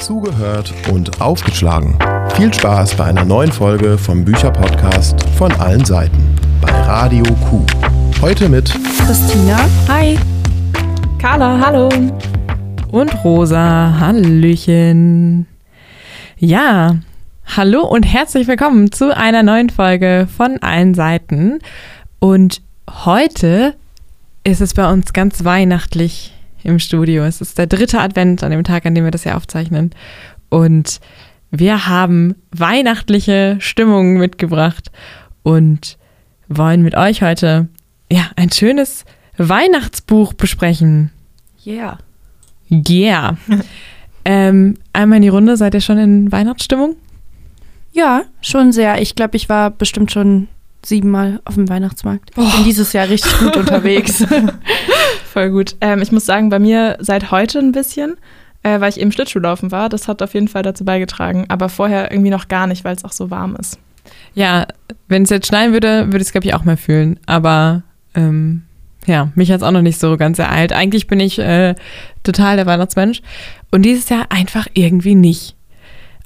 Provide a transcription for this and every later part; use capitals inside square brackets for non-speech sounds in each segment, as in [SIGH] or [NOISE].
Zugehört und aufgeschlagen. Viel Spaß bei einer neuen Folge vom Bücherpodcast von allen Seiten bei Radio Q. Heute mit Christina. Hi. Carla, hallo. Und Rosa, Hallöchen. Ja, hallo und herzlich willkommen zu einer neuen Folge von allen Seiten. Und heute ist es bei uns ganz weihnachtlich im Studio. Es ist der dritte Advent an dem Tag, an dem wir das hier aufzeichnen. Und wir haben weihnachtliche Stimmung mitgebracht und wollen mit euch heute ja, ein schönes Weihnachtsbuch besprechen. Yeah. Yeah. [LAUGHS] ähm, einmal in die Runde, seid ihr schon in Weihnachtsstimmung? Ja, schon sehr. Ich glaube, ich war bestimmt schon siebenmal auf dem Weihnachtsmarkt. Ich bin dieses Jahr richtig gut [LAUGHS] unterwegs. [LAUGHS] Voll gut. Ähm, ich muss sagen, bei mir seit heute ein bisschen, äh, weil ich eben Schlittschuhlaufen war. Das hat auf jeden Fall dazu beigetragen. Aber vorher irgendwie noch gar nicht, weil es auch so warm ist. Ja, wenn es jetzt schneien würde, würde ich es, glaube ich, auch mal fühlen. Aber ähm, ja, mich hat es auch noch nicht so ganz ereilt. Eigentlich bin ich äh, total der Weihnachtsmensch. Und dieses Jahr einfach irgendwie nicht.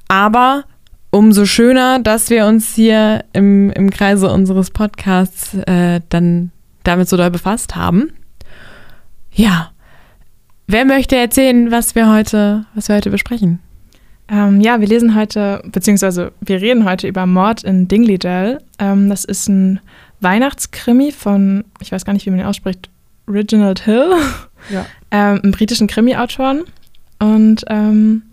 Aber umso schöner, dass wir uns hier im, im Kreise unseres Podcasts äh, dann damit so doll befasst haben. Ja. Wer möchte erzählen, was wir heute, was wir heute besprechen? Ähm, ja, wir lesen heute, beziehungsweise wir reden heute über Mord in Dingley Ähm, das ist ein Weihnachtskrimi von, ich weiß gar nicht, wie man ihn ausspricht, Reginald Hill, Ja. [LAUGHS] ähm, einem britischen Krimi-Autoren. Und ähm,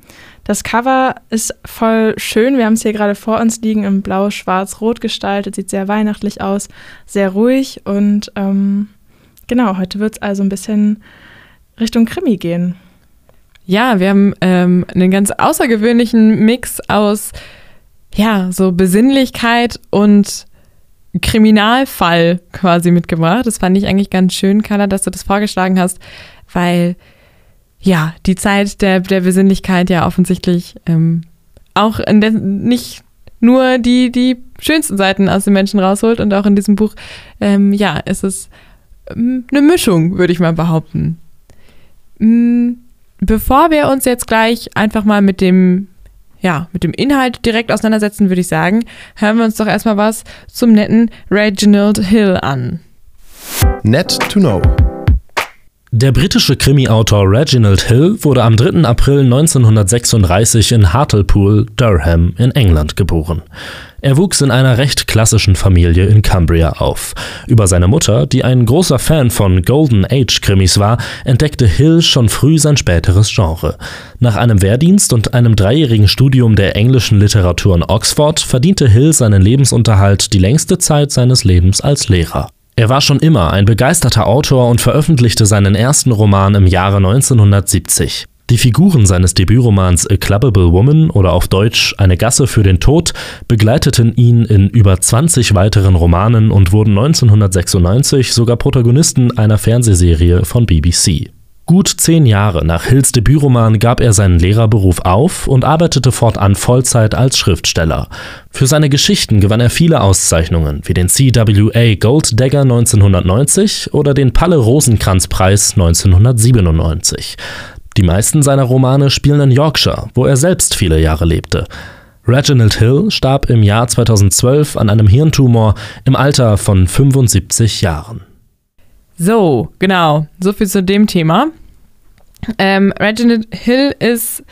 das Cover ist voll schön. Wir haben es hier gerade vor uns liegen, in blau, schwarz, rot gestaltet. Sieht sehr weihnachtlich aus, sehr ruhig. Und ähm, genau, heute wird es also ein bisschen Richtung Krimi gehen. Ja, wir haben ähm, einen ganz außergewöhnlichen Mix aus, ja, so Besinnlichkeit und Kriminalfall quasi mitgebracht. Das fand ich eigentlich ganz schön, Carla, dass du das vorgeschlagen hast, weil ja, die Zeit der, der Besinnlichkeit ja offensichtlich ähm, auch der, nicht nur die, die schönsten Seiten aus den Menschen rausholt und auch in diesem Buch, ähm, ja, ist es eine Mischung, würde ich mal behaupten. Mm, Bevor wir uns jetzt gleich einfach mal mit dem, ja, mit dem Inhalt direkt auseinandersetzen, würde ich sagen, hören wir uns doch erstmal was zum netten Reginald Hill an. Net to Know. Der britische Krimi-Autor Reginald Hill wurde am 3. April 1936 in Hartlepool, Durham in England geboren. Er wuchs in einer recht klassischen Familie in Cumbria auf. Über seine Mutter, die ein großer Fan von Golden Age-Krimis war, entdeckte Hill schon früh sein späteres Genre. Nach einem Wehrdienst und einem dreijährigen Studium der englischen Literatur in Oxford verdiente Hill seinen Lebensunterhalt die längste Zeit seines Lebens als Lehrer. Er war schon immer ein begeisterter Autor und veröffentlichte seinen ersten Roman im Jahre 1970. Die Figuren seines Debütromans A Clubbable Woman oder auf Deutsch Eine Gasse für den Tod begleiteten ihn in über 20 weiteren Romanen und wurden 1996 sogar Protagonisten einer Fernsehserie von BBC. Gut zehn Jahre nach Hills Debütroman gab er seinen Lehrerberuf auf und arbeitete fortan Vollzeit als Schriftsteller. Für seine Geschichten gewann er viele Auszeichnungen, wie den CWA Gold Dagger 1990 oder den Palle Rosenkranz Preis 1997. Die meisten seiner Romane spielen in Yorkshire, wo er selbst viele Jahre lebte. Reginald Hill starb im Jahr 2012 an einem Hirntumor im Alter von 75 Jahren. So, genau, so viel zu dem Thema. Ähm, Reginald Hill ist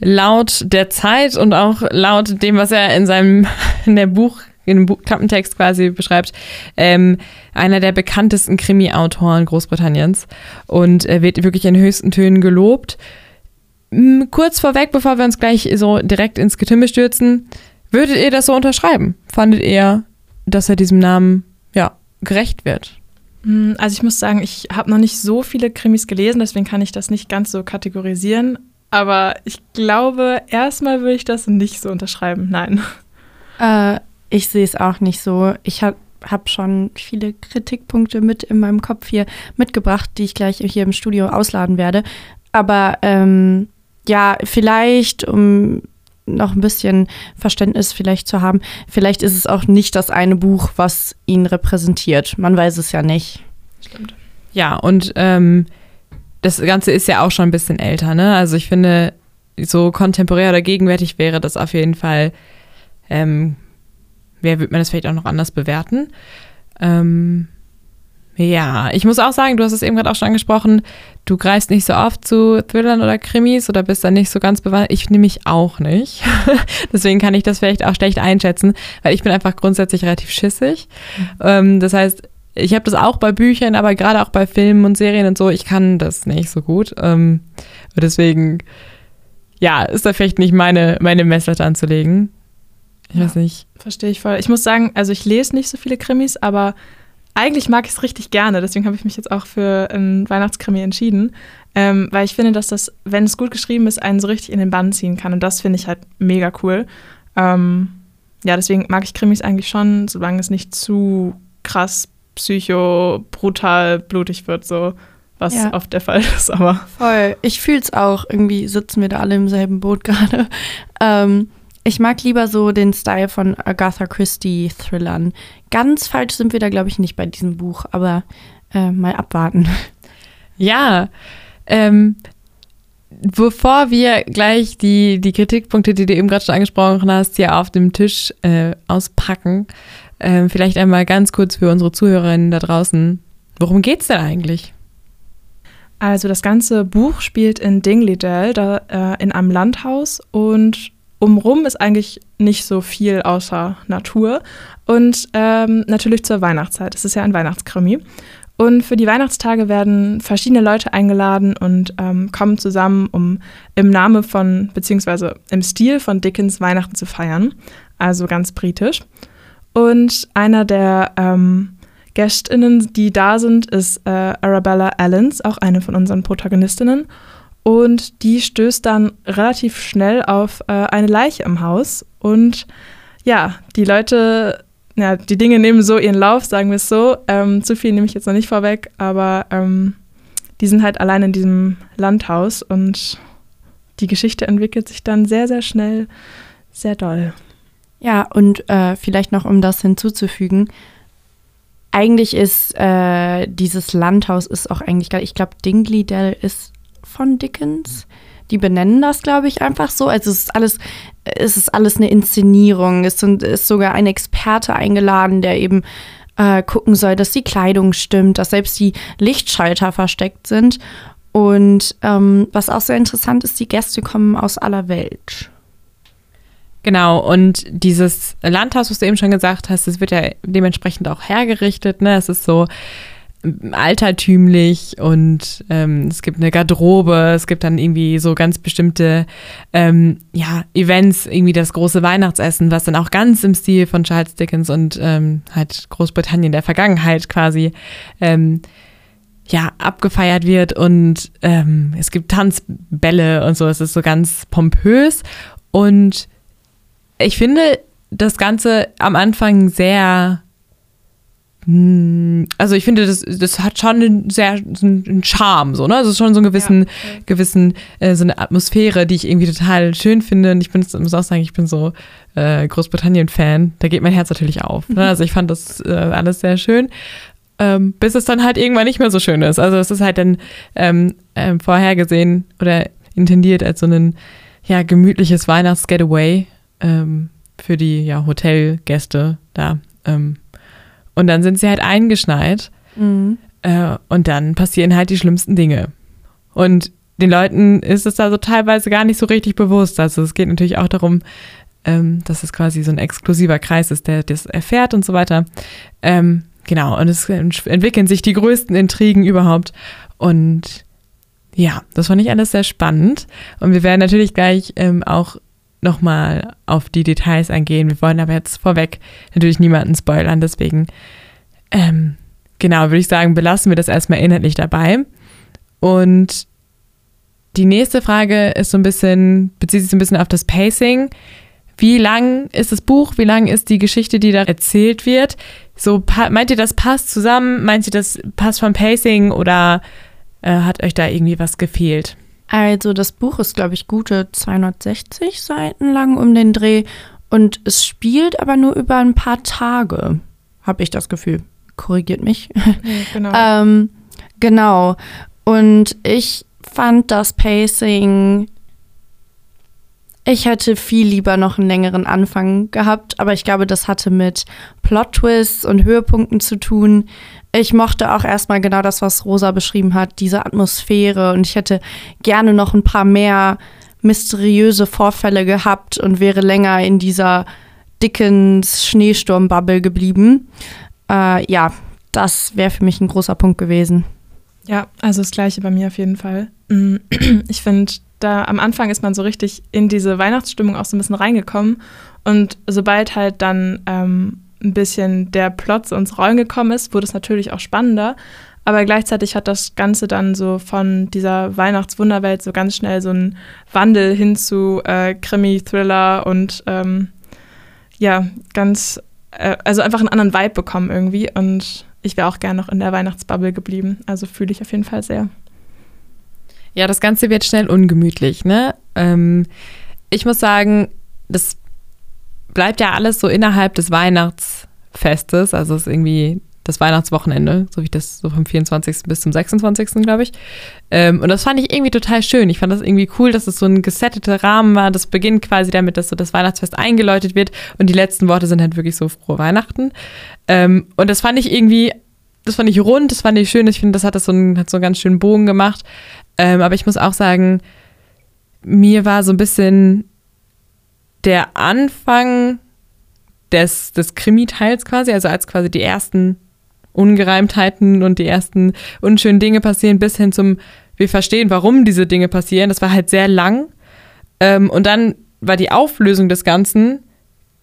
laut der Zeit und auch laut dem, was er in seinem [LAUGHS] in der Buch in dem Buch, Klappentext quasi beschreibt, ähm, einer der bekanntesten Krimi-Autoren Großbritanniens und er wird wirklich in höchsten Tönen gelobt. M, Kurz vorweg, bevor wir uns gleich so direkt ins Getümmel stürzen, würdet ihr das so unterschreiben? Fandet ihr, dass er diesem Namen ja gerecht wird? Mm, Also ich muss sagen, ich habe noch nicht so viele Krimis gelesen, deswegen kann ich das nicht ganz so kategorisieren. Aber ich glaube, erstmal würde ich das nicht so unterschreiben. Nein. Äh, ich sehe es auch nicht so. Ich habe hab schon viele Kritikpunkte mit in meinem Kopf hier mitgebracht, die ich gleich hier im Studio ausladen werde. Aber ähm, ja, vielleicht, um noch ein bisschen Verständnis vielleicht zu haben, vielleicht ist es auch nicht das eine Buch, was ihn repräsentiert. Man weiß es ja nicht. Ja, und ähm, das Ganze ist ja auch schon ein bisschen älter, ne? Also ich finde, so kontemporär oder gegenwärtig wäre das auf jeden Fall, ähm, wer wird man das vielleicht auch noch anders bewerten? Ähm, ja, ich muss auch sagen, du hast es eben gerade auch schon angesprochen, du greifst nicht so oft zu Thrillern oder Krimis oder bist da nicht so ganz bewandt. Ich nehme mich auch nicht. [LAUGHS] Deswegen kann ich das vielleicht auch schlecht einschätzen, weil ich bin einfach grundsätzlich relativ schissig. Ähm, das heißt, ich habe das auch bei Büchern, aber gerade auch bei Filmen und Serien und so, ich kann das nicht so gut. Ähm, deswegen, ja, ist da vielleicht nicht meine, meine Messlatte anzulegen. Ich ja, weiß nicht. Verstehe ich voll. Ich muss sagen, also ich lese nicht so viele Krimis, aber eigentlich mag ich es richtig gerne. Deswegen habe ich mich jetzt auch für ein Weihnachtskrimi entschieden. Ähm, weil ich finde, dass das, wenn es gut geschrieben ist, einen so richtig in den Bann ziehen kann. Und das finde ich halt mega cool. Ähm, ja, deswegen mag ich Krimis eigentlich schon, solange es nicht zu krass psycho, brutal, blutig wird, so was ja. oft der Fall ist. Aber voll. Ich fühle es auch. Irgendwie sitzen wir da alle im selben Boot gerade. [LAUGHS] Ähm, ich mag lieber so den Style von Agatha Christie Thrillern. Ganz falsch sind wir da, glaube ich, nicht bei diesem Buch, aber äh, mal abwarten. [LAUGHS] Ja, ähm, bevor wir gleich die, die Kritikpunkte, die du eben gerade schon angesprochen hast, hier auf dem Tisch äh, auspacken, äh, vielleicht einmal ganz kurz für unsere Zuhörerinnen da draußen. Worum geht's denn eigentlich? Also das ganze Buch spielt in Dingley-Dell, da äh, in einem Landhaus und umrum ist eigentlich nicht so viel außer Natur. Und ähm, natürlich zur Weihnachtszeit. Es ist ja ein Weihnachtskrimi. Und für die Weihnachtstage werden verschiedene Leute eingeladen und ähm, kommen zusammen, um im Namen von, beziehungsweise im Stil von Dickens Weihnachten zu feiern. Also ganz britisch. Und einer der ähm, GästInnen, die da sind, ist äh, Arabella Allens, auch eine von unseren Protagonistinnen. Und die stößt dann relativ schnell auf äh, eine Leiche im Haus. Und ja, die Leute, ja, die Dinge nehmen so ihren Lauf, sagen wir es so. Ähm, zu viel nehme ich jetzt noch nicht vorweg, aber ähm, die sind halt allein in diesem Landhaus und die Geschichte entwickelt sich dann sehr, sehr schnell, sehr doll. Ja, und äh, vielleicht noch, um das hinzuzufügen, eigentlich ist äh, dieses Landhaus ist auch eigentlich, ich glaube, Dingley Dell ist von Dickens. Die benennen das, glaube ich, einfach so. Also es ist alles, es ist alles eine Inszenierung. Es ist sogar ein Experte eingeladen, der eben äh, gucken soll, dass die Kleidung stimmt, dass selbst die Lichtschalter versteckt sind. Und ähm, was auch sehr interessant ist, die Gäste kommen aus aller Welt. Genau, und dieses Landhaus, was du eben schon gesagt hast, das wird ja dementsprechend auch hergerichtet. Ne? Es ist so altertümlich und ähm, es gibt eine Garderobe, es gibt dann irgendwie so ganz bestimmte ähm, ja, Events, irgendwie das große Weihnachtsessen, was dann auch ganz im Stil von Charles Dickens und ähm, halt Großbritannien der Vergangenheit quasi ähm, ja, abgefeiert wird und ähm, es gibt Tanzbälle und so, es ist so ganz pompös und ich finde das Ganze am Anfang sehr also ich finde, das, das hat schon einen sehr einen Charme, so, ne? Also schon so einen gewissen, ja, okay. gewissen, äh, so eine Atmosphäre, die ich irgendwie total schön finde. Und ich bin, muss auch sagen, ich bin so äh, Großbritannien-Fan. Da geht mein Herz natürlich auf. Ne? [LAUGHS] Also ich fand das äh, alles sehr schön. Ähm, bis es dann halt irgendwann nicht mehr so schön ist. Also es ist halt dann ähm, ähm, vorhergesehen oder intendiert als so ein ja, gemütliches Weihnachts-Getaway ähm, für die ja, Hotelgäste da. Und dann sind sie halt eingeschneit. Mhm. Äh, und dann passieren halt die schlimmsten Dinge. Und den Leuten ist es da so teilweise gar nicht so richtig bewusst. Also es geht natürlich auch darum, ähm, dass es quasi so ein exklusiver Kreis ist, der das erfährt und so weiter. Ähm, genau, und es entwickeln sich die größten Intrigen überhaupt. Und ja, das fand ich alles sehr spannend. Und wir werden natürlich gleich ähm, auch nochmal auf die Details eingehen. Wir wollen aber jetzt vorweg natürlich niemanden spoilern, deswegen ähm, genau, würde ich sagen, belassen wir das erstmal inhaltlich dabei. Und die nächste Frage ist so ein bisschen, bezieht sich so ein bisschen auf das Pacing. Wie lang ist das Buch? Wie lang ist die Geschichte, die da erzählt wird? So, meint ihr, das passt zusammen? Meint ihr, das passt vom Pacing oder äh, hat euch da irgendwie was gefehlt? Also das Buch ist, glaube ich, gute 260 Seiten lang um den Dreh und es spielt aber nur über ein paar Tage, habe ich das Gefühl. Korrigiert mich. Genau. [LAUGHS] ähm, genau. Und ich fand das Pacing Ich hätte viel lieber noch einen längeren Anfang gehabt, aber ich glaube, das hatte mit Plot-Twists und Höhepunkten zu tun. Ich mochte auch erstmal genau das, was Rosa beschrieben hat, diese Atmosphäre und ich hätte gerne noch ein paar mehr mysteriöse Vorfälle gehabt und wäre länger in dieser dicken Schneesturmbubble geblieben. Äh, ja, das wäre für mich ein großer Punkt gewesen. Ja, also das gleiche bei mir auf jeden Fall. Mm, [CLEARS THROAT] ich finde, da am Anfang ist man so richtig in diese Weihnachtsstimmung auch so ein bisschen reingekommen. Und sobald halt dann ähm, ein bisschen der Plot so ins Rollen gekommen ist, wurde es natürlich auch spannender. Aber gleichzeitig hat das Ganze dann so von dieser Weihnachtswunderwelt so ganz schnell so einen Wandel hin zu äh, Krimi, Thriller und ähm, ja, ganz, äh, also einfach einen anderen Vibe bekommen irgendwie. Und ich wäre auch gerne noch in der Weihnachtsbubble geblieben. Also fühle ich auf jeden Fall sehr. Ja, das Ganze wird schnell ungemütlich, ne? Ähm, ich muss sagen, das bleibt ja alles so innerhalb des Weihnachtsfestes. Also es ist irgendwie das Weihnachtswochenende, so wie das so vom 24. bis zum 26. glaube ich. Ähm, und das fand ich irgendwie total schön. Ich fand das irgendwie cool, dass es so ein gesetteter Rahmen war. Das beginnt quasi damit, dass so das Weihnachtsfest eingeläutet wird und die letzten Worte sind halt wirklich so frohe Weihnachten. Ähm, und das fand ich irgendwie, das fand ich rund, das fand ich schön. Ich finde, das hat das so einen, hat so einen ganz schönen Bogen gemacht. Ähm, aber ich muss auch sagen, mir war so ein bisschen der Anfang des, des Krimi-Teils quasi, also als quasi die ersten Ungereimtheiten und die ersten unschönen Dinge passieren, bis hin zum, wir verstehen, warum diese Dinge passieren. Das war halt sehr lang. Ähm, und dann war die Auflösung des Ganzen,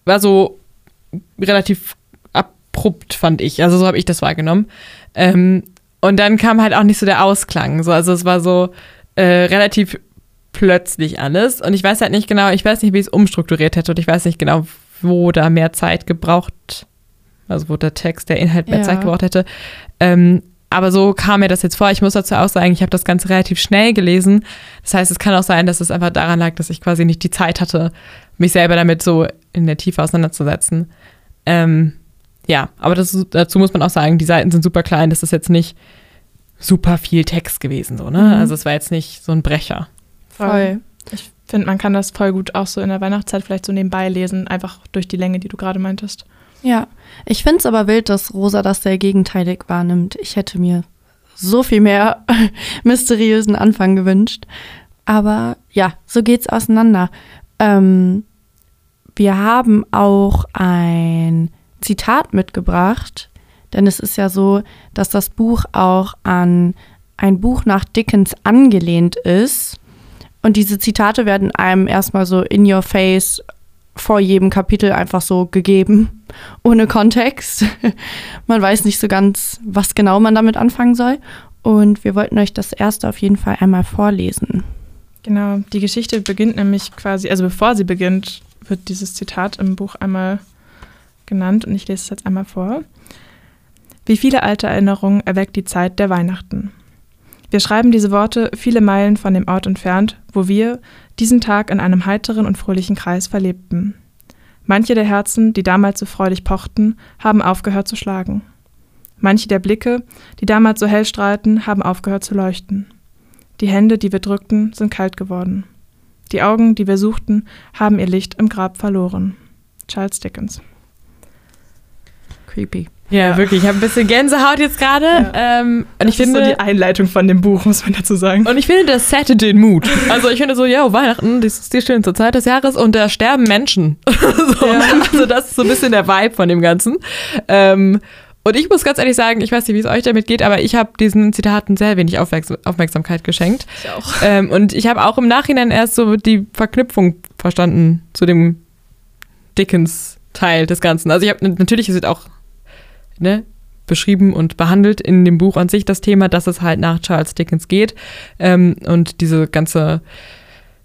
war so relativ abrupt, fand ich. Also so habe ich das wahrgenommen. Ähm, und dann kam halt auch nicht so der Ausklang. So, also es war so äh, relativ plötzlich alles. Und ich weiß halt nicht genau, ich weiß nicht, wie ich es umstrukturiert hätte und ich weiß nicht genau, wo da mehr Zeit gebraucht, also wo der Text, der Inhalt mehr ja. Zeit gebraucht hätte. Ähm, aber so kam mir das jetzt vor. Ich muss dazu auch sagen, ich habe das Ganze relativ schnell gelesen. Das heißt, es kann auch sein, dass es einfach daran lag, dass ich quasi nicht die Zeit hatte, mich selber damit so in der Tiefe auseinanderzusetzen. Ähm, ja, aber das, dazu muss man auch sagen, die Seiten sind super klein. Das ist jetzt nicht super viel Text gewesen, so, ne? Mhm. Also es war jetzt nicht so ein Brecher. Voll. Ich finde, man kann das voll gut auch so in der Weihnachtszeit vielleicht so nebenbei lesen, einfach durch die Länge, die du gerade meintest. Ja, ich finde es aber wild, dass Rosa das sehr gegenteilig wahrnimmt. Ich hätte mir so viel mehr [LAUGHS] mysteriösen Anfang gewünscht. Aber ja, so geht's auseinander. Ähm, wir haben auch ein Zitat mitgebracht, denn es ist ja so, dass das Buch auch an ein Buch nach Dickens angelehnt ist. Und diese Zitate werden einem erstmal so in your face vor jedem Kapitel einfach so gegeben, [LAUGHS] ohne Kontext. [LAUGHS] man weiß nicht so ganz, was genau man damit anfangen soll. Und wir wollten euch das erste auf jeden Fall einmal vorlesen. Genau, die Geschichte beginnt nämlich quasi, also bevor sie beginnt, wird dieses Zitat im Buch einmal genannt und ich lese es jetzt einmal vor. Wie viele alte Erinnerungen erweckt die Zeit der Weihnachten. Wir schreiben diese Worte viele Meilen von dem Ort entfernt, wo wir diesen Tag in einem heiteren und fröhlichen Kreis verlebten. Manche der Herzen, die damals so freudig pochten, haben aufgehört zu schlagen. Manche der Blicke, die damals so hell strahlten, haben aufgehört zu leuchten. Die Hände, die wir drückten, sind kalt geworden. Die Augen, die wir suchten, haben ihr Licht im Grab verloren. Charles Dickens. Creepy. Ja, ja, wirklich. Ich habe ein bisschen Gänsehaut jetzt gerade. Ja. Ähm, und ich finde so die Einleitung von dem Buch, muss man dazu sagen. Und ich finde, das settet den Mut. Also ich finde so, ja, Weihnachten, das ist die schönste Zeit des Jahres und da sterben Menschen. [LAUGHS] so, ja. Also das ist so ein bisschen der Vibe von dem Ganzen. Ähm, und ich muss ganz ehrlich sagen, ich weiß nicht, wie es euch damit geht, aber ich habe diesen Zitaten sehr wenig Aufmerksamkeit geschenkt. Ich auch. Ähm, und ich habe auch im Nachhinein erst so die Verknüpfung verstanden zu dem Dickens-Teil des Ganzen. Also ich habe natürlich ist es auch ne, beschrieben und behandelt in dem Buch an sich das Thema, dass es halt nach Charles Dickens geht ähm, und diese ganze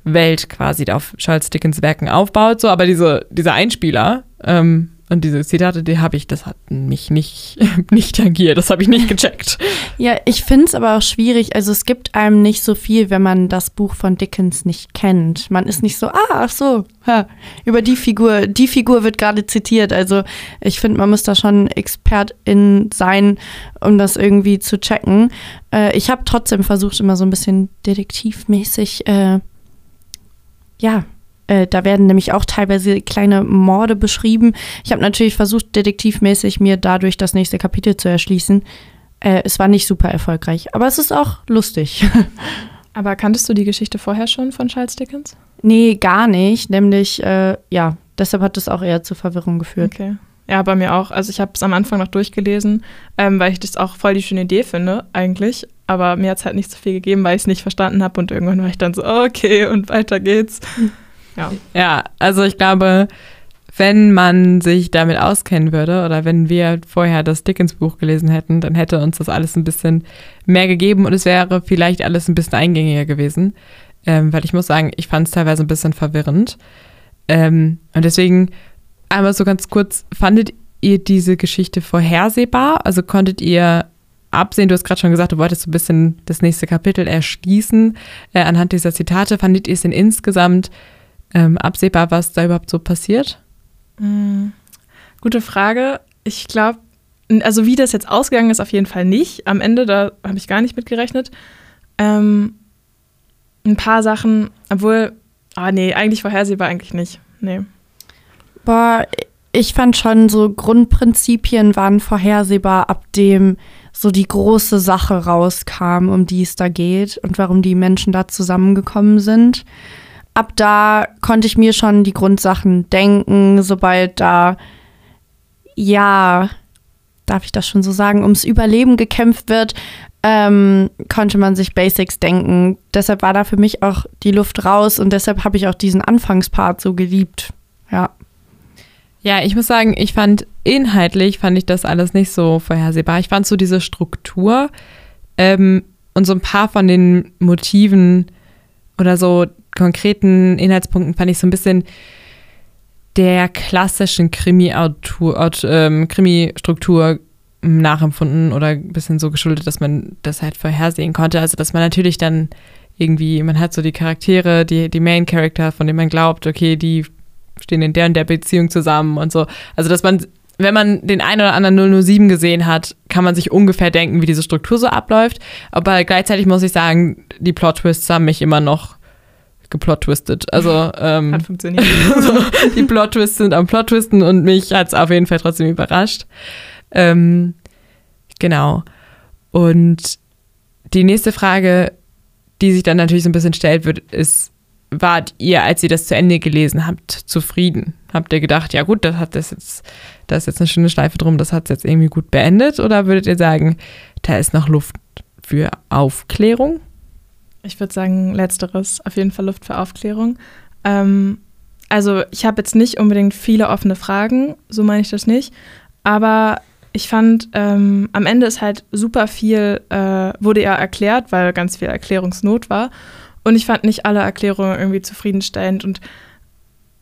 Welt quasi auf Charles Dickens Werken aufbaut. So, aber diese, dieser Einspieler ähm, und diese Zitate, die habe ich, das hat mich nicht, [LAUGHS] nicht tangiert, das habe ich nicht gecheckt. Ja, ich finde es aber auch schwierig. Also es gibt einem nicht so viel, wenn man das Buch von Dickens nicht kennt. Man ist nicht so, ah, ach so, ha, über die Figur, die Figur wird gerade zitiert. Also ich finde, man muss da schon Expertin sein, um das irgendwie zu checken. Äh, ich habe trotzdem versucht, immer so ein bisschen detektivmäßig, äh, ja, Äh, da werden nämlich auch teilweise kleine Morde beschrieben. Ich habe natürlich versucht, detektivmäßig mir dadurch das nächste Kapitel zu erschließen. Äh, es war nicht super erfolgreich, aber es ist auch lustig. [LAUGHS] Aber kanntest du die Geschichte vorher schon von Charles Dickens? nee, gar nicht. Nämlich, äh, ja, deshalb hat es auch eher zur Verwirrung geführt. Okay. Ja, bei mir auch. Also ich habe es am Anfang noch durchgelesen, ähm, weil ich das auch voll die schöne Idee finde, eigentlich. Aber mir hat es halt nicht so viel gegeben, weil ich es nicht verstanden habe. Und irgendwann war ich dann so, okay, und weiter geht's. Ja. Ja, also ich glaube, wenn man sich damit auskennen würde oder wenn wir vorher das Dickens-Buch gelesen hätten, dann hätte uns das alles ein bisschen mehr gegeben und es wäre vielleicht alles ein bisschen eingängiger gewesen. Ähm, weil ich muss sagen, ich fand es teilweise ein bisschen verwirrend. Ähm, und deswegen einmal so ganz kurz, fandet ihr diese Geschichte vorhersehbar? Also konntet ihr absehen, du hast gerade schon gesagt, du wolltest so ein bisschen das nächste Kapitel erschließen äh, anhand dieser Zitate. Fandet ihr es denn insgesamt ähm, absehbar, was da überhaupt so passiert? Mm, Gute Frage. Ich glaube, also wie das jetzt ausgegangen ist, auf jeden Fall nicht. Am Ende, da habe ich gar nicht mit gerechnet. Ähm, ein paar Sachen, obwohl, ah nee, eigentlich vorhersehbar eigentlich nicht. Nee. Boah, ich fand schon so Grundprinzipien waren vorhersehbar, ab dem so die große Sache rauskam, um die es da geht und warum die Menschen da zusammengekommen sind. Ab da konnte ich mir schon die Grundsachen denken, sobald da, ja, darf ich das schon so sagen, ums Überleben gekämpft wird, ähm, konnte man sich Basics denken. Deshalb war da für mich auch die Luft raus und deshalb habe ich auch diesen Anfangspart so geliebt. Ja. Ja, ich muss sagen, ich fand inhaltlich fand ich das alles nicht so vorhersehbar. Ich fand so diese Struktur ähm, und so ein paar von den Motiven oder so konkreten Inhaltspunkten fand ich so ein bisschen der klassischen ähm, Krimi-Struktur nachempfunden oder ein bisschen so geschuldet, dass man das halt vorhersehen konnte. Also dass man natürlich dann irgendwie, man hat so die Charaktere, die, die Main-Character, von denen man glaubt, okay, die stehen in der und der Beziehung zusammen und so. Also dass man, wenn man den einen oder anderen 007 gesehen hat, kann man sich ungefähr denken, wie diese Struktur so abläuft. Aber gleichzeitig muss ich sagen, die Plot-Twists haben mich immer noch geplot-twistet. Also ähm, Hat funktioniert. [LAUGHS] die Plot-Twists sind am Plot-Twisten und mich hat es auf jeden Fall trotzdem überrascht. Ähm, genau. Und die nächste Frage, die sich dann natürlich so ein bisschen stellt, wird, ist, wart ihr, als ihr das zu Ende gelesen habt, zufrieden? Habt ihr gedacht, ja gut, das hat das jetzt, da ist jetzt eine schöne Schleife drum, das hat es jetzt irgendwie gut beendet? Oder würdet ihr sagen, da ist noch Luft für Aufklärung? Ich würde sagen, letzteres, auf jeden Fall Luft für Aufklärung. Ähm, also ich habe jetzt nicht unbedingt viele offene Fragen, so meine ich das nicht. Aber ich fand, ähm, am Ende ist halt super viel, äh, wurde ja erklärt, weil ganz viel Erklärungsnot war. Und ich fand nicht alle Erklärungen irgendwie zufriedenstellend. Und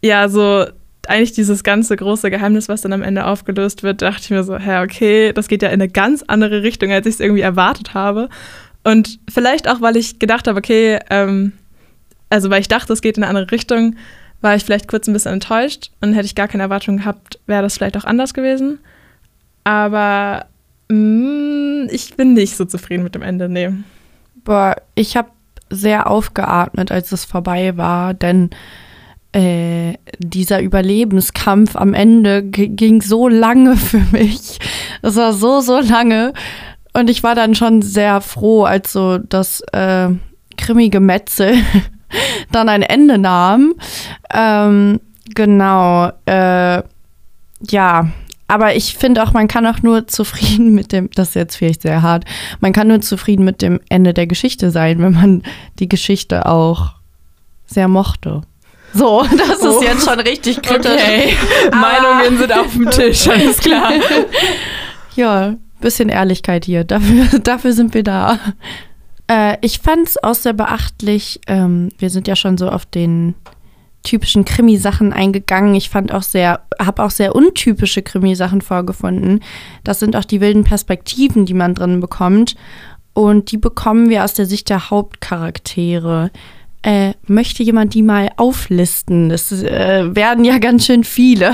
ja, so eigentlich dieses ganze große Geheimnis, was dann am Ende aufgelöst wird, dachte ich mir so, hä, okay, das geht ja in eine ganz andere Richtung, als ich es irgendwie erwartet habe. Und vielleicht auch, weil ich gedacht habe, okay, ähm, also weil ich dachte, es geht in eine andere Richtung, war ich vielleicht kurz ein bisschen enttäuscht und hätte ich gar keine Erwartung gehabt, wäre das vielleicht auch anders gewesen. Aber mh, ich bin nicht so zufrieden mit dem Ende, nee. Boah, ich habe sehr aufgeatmet, als es vorbei war, denn äh, dieser Überlebenskampf am Ende ging so lange für mich. Das war so, so lange. Und ich war dann schon sehr froh, als so das äh, Krimi-Gemetzel [LAUGHS] dann ein Ende nahm. Ähm, genau. Äh, ja, aber ich finde auch, man kann auch nur zufrieden mit dem, das ist jetzt vielleicht sehr hart, man kann nur zufrieden mit dem Ende der Geschichte sein, wenn man die Geschichte auch sehr mochte. So, [LAUGHS] das Oh. ist jetzt schon richtig kritisch. Okay, [LAUGHS] Meinungen sind auf dem Tisch, alles klar. Ja, bisschen Ehrlichkeit hier. [LAUGHS] Dafür, dafür sind wir da. Äh, ich fand es auch sehr beachtlich. Ähm, wir sind ja schon so auf den typischen Krimi-Sachen eingegangen. Ich fand auch sehr, habe auch sehr untypische Krimi-Sachen vorgefunden. Das sind auch die wilden Perspektiven, die man drin bekommt. Und die bekommen wir aus der Sicht der Hauptcharaktere. Äh, möchte jemand die mal auflisten? Das äh, werden ja ganz schön viele.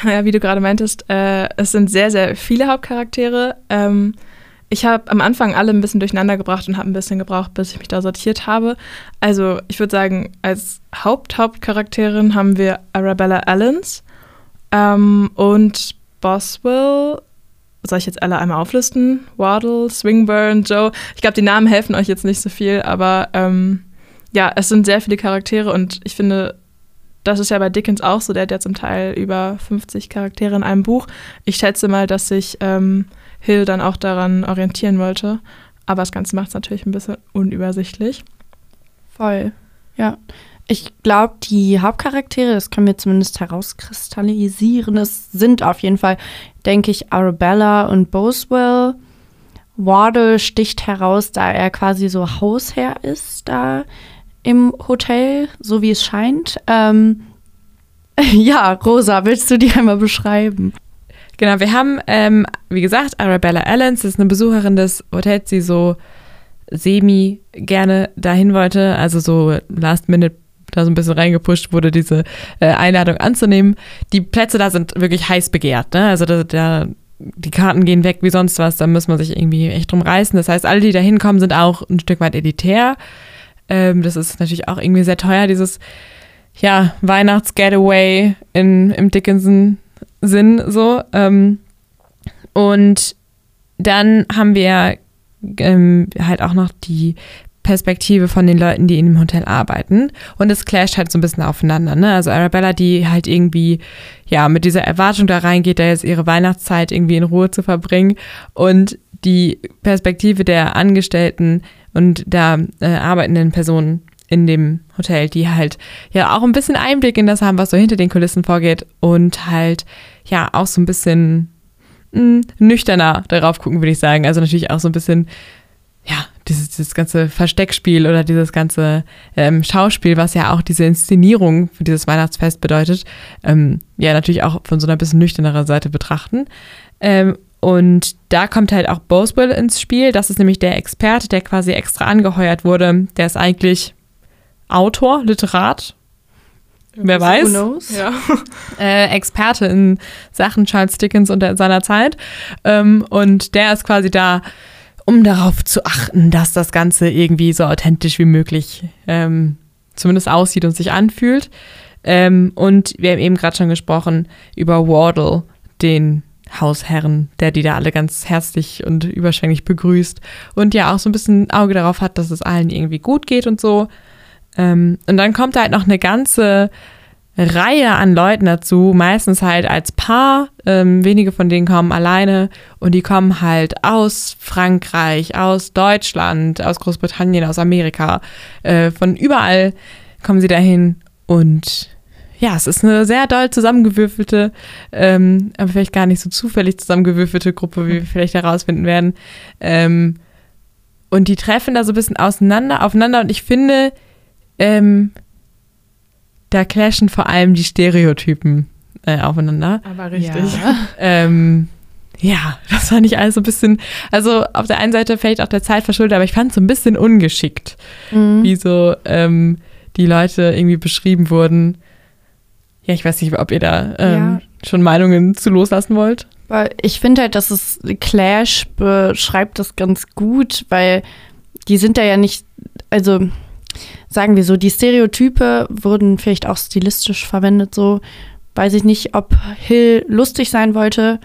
[LAUGHS] Ja, wie du gerade meintest, äh, es sind sehr, sehr viele Hauptcharaktere. Ähm, ich habe am Anfang alle ein bisschen durcheinander gebracht und habe ein bisschen gebraucht, bis ich mich da sortiert habe. Also ich würde sagen, als Haupt-Hauptcharakterin haben wir Arabella Allens ähm, und Boswell. Soll ich jetzt alle einmal auflisten? Waddle, Swingburn, Joe. Ich glaube, die Namen helfen euch jetzt nicht so viel, aber ähm, ja, es sind sehr viele Charaktere und ich finde, das ist ja bei Dickens auch so. Der hat ja zum Teil über 50 Charaktere in einem Buch. Ich schätze mal, dass sich ähm, Hill dann auch daran orientieren wollte. Aber das Ganze macht es natürlich ein bisschen unübersichtlich. Voll, ja. Ich glaube, die Hauptcharaktere, das können wir zumindest herauskristallisieren, das sind auf jeden Fall, denke ich, Arabella und Boswell. Wardle sticht heraus, da er quasi so Hausherr ist da im Hotel, so wie es scheint. Ähm, [LAUGHS] ja, Rosa, willst du die einmal beschreiben? Genau, wir haben, ähm, wie gesagt, Arabella Allens, das ist eine Besucherin des Hotels, die so semi gerne dahin wollte, also so last minute da so ein bisschen reingepusht wurde, diese äh, Einladung anzunehmen. Die Plätze da sind wirklich heiß begehrt, ne? Also da, da, die Karten gehen weg wie sonst was, da muss man sich irgendwie echt drum reißen. Das heißt, alle, die da hinkommen, sind auch ein Stück weit elitär. Ähm, das ist natürlich auch irgendwie sehr teuer, dieses ja, Weihnachts-Getaway im Dickinson Sinn so. Ähm, und dann haben wir ähm, halt auch noch die Perspektive von den Leuten, die in dem Hotel arbeiten. Und es clasht halt so ein bisschen aufeinander. Ne? Also Arabella, die halt irgendwie, ja, mit dieser Erwartung da reingeht, da jetzt ihre Weihnachtszeit irgendwie in Ruhe zu verbringen. Und die Perspektive der Angestellten und da äh, arbeitenden Personen in dem Hotel, die halt ja auch ein bisschen Einblick in das haben, was so hinter den Kulissen vorgeht und halt ja auch so ein bisschen hm, nüchterner darauf gucken, würde ich sagen. Also natürlich auch so ein bisschen, ja, dieses, dieses ganze Versteckspiel oder dieses ganze ähm, Schauspiel, was ja auch diese Inszenierung für dieses Weihnachtsfest bedeutet, ähm, ja, natürlich auch von so einer bisschen nüchterneren Seite betrachten. Ähm, und da kommt halt auch Boswell ins Spiel. Das ist nämlich der Experte, der quasi extra angeheuert wurde. Der ist eigentlich Autor, Literat, wer weiß. Ja. [LAUGHS] Äh, Experte in Sachen Charles Dickens und seiner Zeit. Ähm, und der ist quasi da, um darauf zu achten, dass das Ganze irgendwie so authentisch wie möglich ähm, zumindest aussieht und sich anfühlt. Ähm, und wir haben eben gerade schon gesprochen über Wardle, den Hausherren, der die da alle ganz herzlich und überschwänglich begrüßt und ja auch so ein bisschen Auge darauf hat, dass es allen irgendwie gut geht und so. Ähm, und dann kommt halt noch eine ganze Reihe an Leuten dazu, meistens halt als Paar. Ähm, wenige von denen kommen alleine und die kommen halt aus Frankreich, aus Deutschland, aus Großbritannien, aus Amerika. Äh, von überall kommen sie dahin und ja, es ist eine sehr doll zusammengewürfelte, ähm, aber vielleicht gar nicht so zufällig zusammengewürfelte Gruppe, wie wir vielleicht herausfinden werden. Ähm, und die treffen da so ein bisschen auseinander, aufeinander und ich finde, ähm, da clashen vor allem die Stereotypen äh, aufeinander. Aber richtig. Ja. ähm, ja, das fand ich alles so ein bisschen, also auf der einen Seite vielleicht auch der Zeit verschuldet, aber ich fand es so ein bisschen ungeschickt, mhm. wie so ähm, die Leute irgendwie beschrieben wurden. Ja, ich weiß nicht, ob ihr da ähm, ja. schon Meinungen zu loslassen wollt. Weil ich finde halt, dass es Clash beschreibt das ganz gut, weil die sind da ja nicht, also sagen wir so, die Stereotype wurden vielleicht auch stilistisch verwendet, so weiß ich nicht, ob Hill lustig sein wollte.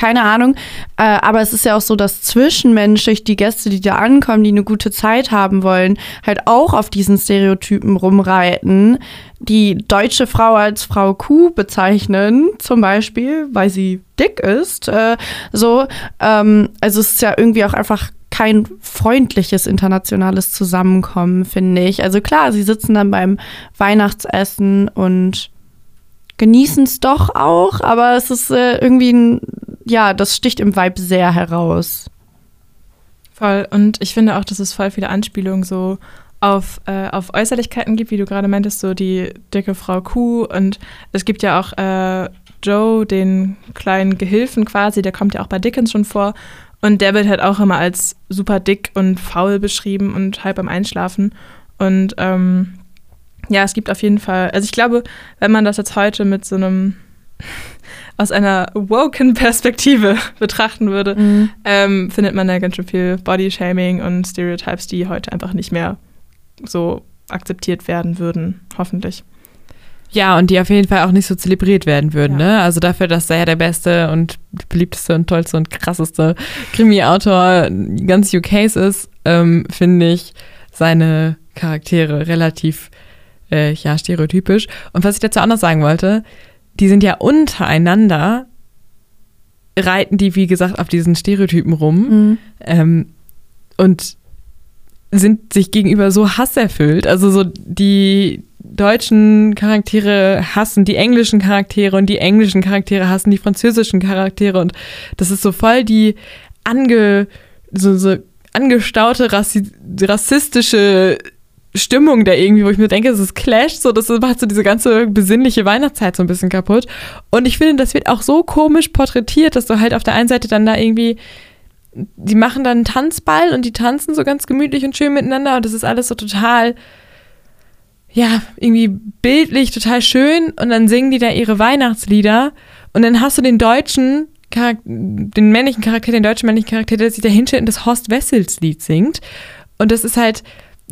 Keine Ahnung. Äh, aber es ist ja auch so, dass zwischenmenschlich die Gäste, die da ankommen, die eine gute Zeit haben wollen, halt auch auf diesen Stereotypen rumreiten. Die deutsche Frau als Frau Kuh bezeichnen, zum Beispiel, weil sie dick ist. Äh, so. Ähm, also es ist ja irgendwie auch einfach kein freundliches internationales Zusammenkommen, finde ich. Also klar, sie sitzen dann beim Weihnachtsessen und genießen es doch auch, aber es ist äh, irgendwie ein, ja, das sticht im Vibe sehr heraus. Voll. Und ich finde auch, dass es voll viele Anspielungen so auf, äh, auf Äußerlichkeiten gibt, wie du gerade meintest, so die dicke Frau Kuh. Und es gibt ja auch äh, Joe, den kleinen Gehilfen quasi, der kommt ja auch bei Dickens schon vor. Und der wird halt auch immer als super dick und faul beschrieben und halb am Einschlafen. Und ähm, ja, es gibt auf jeden Fall, also ich glaube, wenn man das jetzt heute mit so einem aus einer woken Perspektive [LAUGHS] betrachten würde, Mhm. ähm, findet man da ganz schön viel Body-Shaming und Stereotypes, die heute einfach nicht mehr so akzeptiert werden würden, hoffentlich. Ja, und die auf jeden Fall auch nicht so zelebriert werden würden, Ja. ne? Also dafür, dass er ja der beste und beliebteste und tollste und krasseste Krimi-Autor ganz UKs ist, ähm, finde ich seine Charaktere relativ, äh, ja, stereotypisch. Und was ich dazu auch noch sagen wollte, die sind ja untereinander, reiten die, wie gesagt, auf diesen Stereotypen rum Mhm. ähm, und sind sich gegenüber so hasserfüllt. Also so die deutschen Charaktere hassen die englischen Charaktere und die englischen Charaktere hassen die französischen Charaktere und das ist so voll die ange, so, so angestaute rassi rassistische Stimmung da irgendwie, wo ich mir denke, es ist Clash, so das macht so diese ganze besinnliche Weihnachtszeit so ein bisschen kaputt. Und ich finde, das wird auch so komisch porträtiert, dass du halt auf der einen Seite dann da irgendwie die machen dann einen Tanzball und die tanzen so ganz gemütlich und schön miteinander und das ist alles so total, ja, irgendwie bildlich, total schön und dann singen die da ihre Weihnachtslieder und dann hast du den deutschen Charakter, den männlichen Charakter, den deutschen männlichen Charakter, der sich da hinstellt und das Horst Wessels Lied singt und das ist halt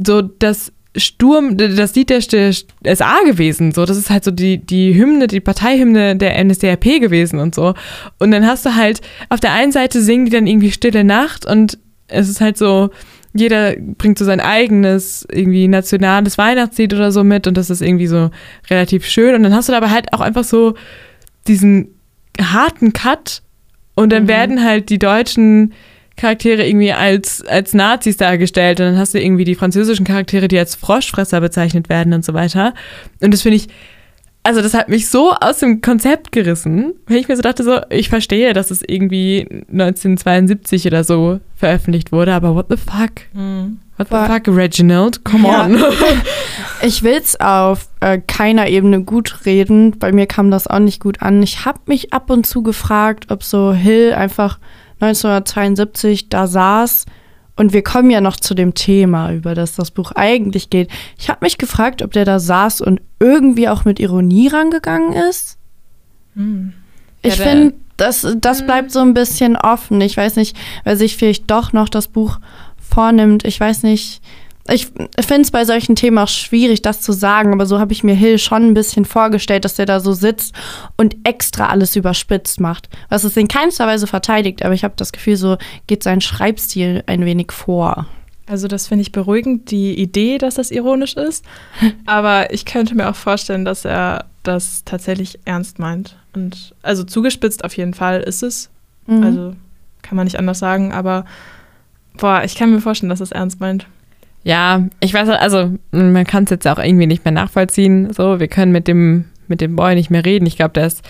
so das Sturm, das Lied der SA gewesen, so, das ist halt so die, die Hymne, die Parteihymne der NSDAP gewesen und so. Und dann hast du halt, auf der einen Seite singen die dann irgendwie Stille Nacht und es ist halt so, jeder bringt so sein eigenes, irgendwie nationales Weihnachtslied oder so mit und das ist irgendwie so relativ schön. Und dann hast du aber halt auch einfach so diesen harten Cut und dann Mhm. werden halt die deutschen Charaktere irgendwie als, als Nazis dargestellt und dann hast du irgendwie die französischen Charaktere, die als Froschfresser bezeichnet werden und so weiter. Und das finde ich, also das hat mich so aus dem Konzept gerissen, weil ich mir so dachte, so, ich verstehe, dass es irgendwie 1972 oder so veröffentlicht wurde, aber what the fuck? What the fuck, Reginald? Come Ja. on. [LAUGHS] [LAUGHS] Ich will es auf äh, keiner Ebene gut reden. Bei mir kam das auch nicht gut an. Ich habe mich ab und zu gefragt, ob so Hill einfach 1972 da saß. Und wir kommen ja noch zu dem Thema, über das das Buch eigentlich geht. Ich habe mich gefragt, ob der da saß und irgendwie auch mit Ironie rangegangen ist. Hm. Ich Ja, der- finde, das, das bleibt so ein bisschen offen. Ich weiß nicht, wer sich vielleicht doch noch das Buch vornimmt. Ich weiß nicht. Ich finde es bei solchen Themen auch schwierig, das zu sagen, aber so habe ich mir Hill schon ein bisschen vorgestellt, dass der da so sitzt und extra alles überspitzt macht. Was es in keinster Weise verteidigt, aber ich habe das Gefühl, so geht sein Schreibstil ein wenig vor. Also das finde ich beruhigend, die Idee, dass das ironisch ist. [LAUGHS] Aber ich könnte mir auch vorstellen, dass er das tatsächlich ernst meint. Und also zugespitzt auf jeden Fall ist es. Mhm. Also kann man nicht anders sagen, aber boah, ich kann mir vorstellen, dass es ernst meint. Ja, ich weiß, also man kann es jetzt auch irgendwie nicht mehr nachvollziehen. So, wir können mit dem, mit dem Boy nicht mehr reden. Ich glaube, der ist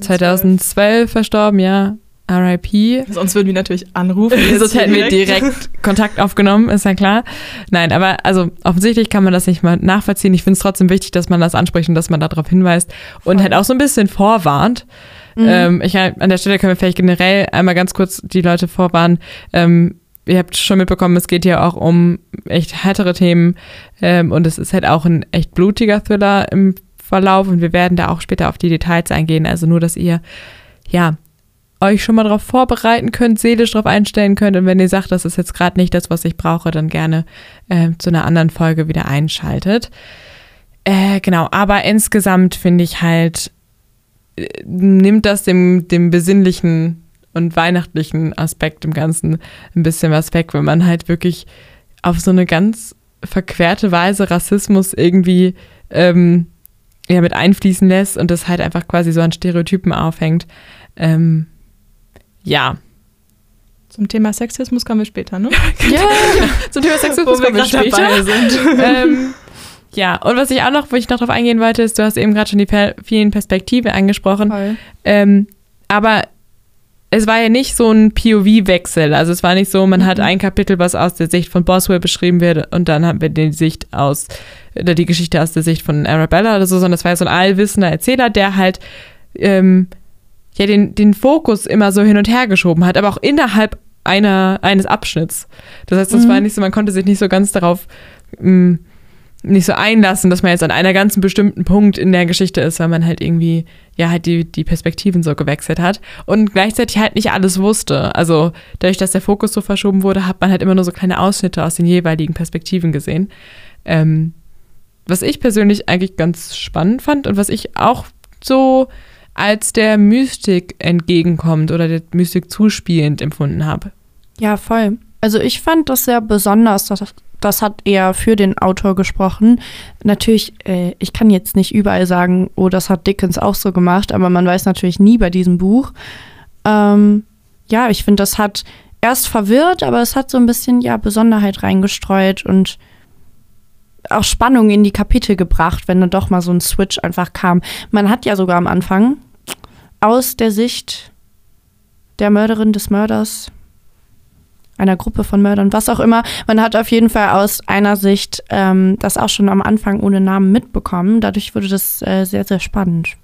2012 verstorben, ja. RIP. Sonst würden wir natürlich anrufen. [LAUGHS] Sonst hätten wir direkt Kontakt aufgenommen, ist ja klar. Nein, aber also offensichtlich kann man das nicht mal nachvollziehen. Ich finde es trotzdem wichtig, dass man das anspricht und dass man darauf hinweist und Voll. halt auch so ein bisschen vorwarnt. Mhm. Ähm, ich, an der Stelle können wir vielleicht generell einmal ganz kurz die Leute vorwarnen. Ähm, ihr habt schon mitbekommen, es geht hier auch um echt härtere Themen ähm, und es ist halt auch ein echt blutiger Thriller im Verlauf und wir werden da auch später auf die Details eingehen. Also nur, dass ihr ja euch schon mal darauf vorbereiten könnt, seelisch darauf einstellen könnt und wenn ihr sagt, das ist jetzt gerade nicht das, was ich brauche, dann gerne äh, zu einer anderen Folge wieder einschaltet. Äh, genau, aber insgesamt finde ich halt, äh, nimmt das dem, dem besinnlichen und weihnachtlichen Aspekt im Ganzen ein bisschen was weg, wenn man halt wirklich auf so eine ganz verquerte Weise Rassismus irgendwie ähm, ja, mit einfließen lässt und das halt einfach quasi so an Stereotypen aufhängt. Ähm, ja. Zum Thema Sexismus kommen wir später, ne? [LAUGHS] ja, [LAUGHS] Zum Thema Wo wir gerade dabei sind. [LAUGHS] ähm, ja, und was ich auch noch, wo ich noch drauf eingehen wollte, ist, du hast eben gerade schon die per vielen Perspektiven angesprochen. Ähm, aber es war ja nicht so ein POV-Wechsel. Also es war nicht so, man hat ein Kapitel, was aus der Sicht von Boswell beschrieben wird und dann haben wir die Sicht aus, oder die Geschichte aus der Sicht von Arabella oder so, sondern es war ja so ein allwissender Erzähler, der halt ähm, ja den, den Fokus immer so hin und her geschoben hat, aber auch innerhalb einer, eines Abschnitts. Das heißt, es Mhm. war nicht so, man konnte sich nicht so ganz darauf ähm, nicht so einlassen, dass man jetzt an einer ganzen bestimmten Punkt in der Geschichte ist, weil man halt irgendwie, ja, halt die, die Perspektiven so gewechselt hat und gleichzeitig halt nicht alles wusste. Also dadurch, dass der Fokus so verschoben wurde, hat man halt immer nur so kleine Ausschnitte aus den jeweiligen Perspektiven gesehen. Ähm, was ich persönlich eigentlich ganz spannend fand und was ich auch so als der Mystik entgegenkommt oder der Mystik zuspielend empfunden habe. Ja, voll. Also ich fand das sehr besonders. Das, das hat eher für den Autor gesprochen. Natürlich, äh, ich kann jetzt nicht überall sagen, oh, das hat Dickens auch so gemacht, aber man weiß natürlich nie bei diesem Buch. Ähm, ja, ich finde, das hat erst verwirrt, aber es hat so ein bisschen ja Besonderheit reingestreut und auch Spannung in die Kapitel gebracht, wenn dann doch mal so ein Switch einfach kam. Man hat ja sogar am Anfang aus der Sicht der Mörderin des Mörders, einer Gruppe von Mördern, was auch immer, man hat auf jeden Fall aus einer Sicht ähm, das auch schon am Anfang ohne Namen mitbekommen. Dadurch wurde das äh, sehr, sehr spannend.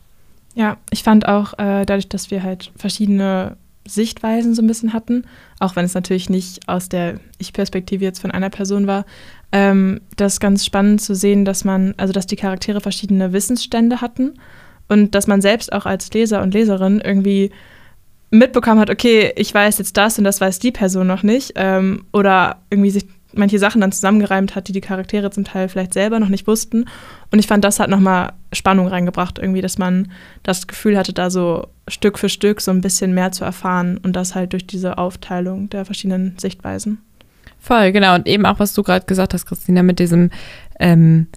Ja, ich fand auch äh, dadurch, dass wir halt verschiedene Sichtweisen so ein bisschen hatten, auch wenn es natürlich nicht aus der Ich-Perspektive jetzt von einer Person war, ähm, das ganz spannend zu sehen, dass man, also dass die Charaktere verschiedene Wissensstände hatten und dass man selbst auch als Leser und Leserin irgendwie mitbekommen hat, okay, ich weiß jetzt das und das weiß die Person noch nicht ähm, oder irgendwie sich manche Sachen dann zusammengereimt hat, die die Charaktere zum Teil vielleicht selber noch nicht wussten. Und ich fand, das hat nochmal Spannung reingebracht, irgendwie, dass man das Gefühl hatte, da so Stück für Stück so ein bisschen mehr zu erfahren und das halt durch diese Aufteilung der verschiedenen Sichtweisen. Voll, genau. Und eben auch, was du gerade gesagt hast, Christina, mit diesem ähm,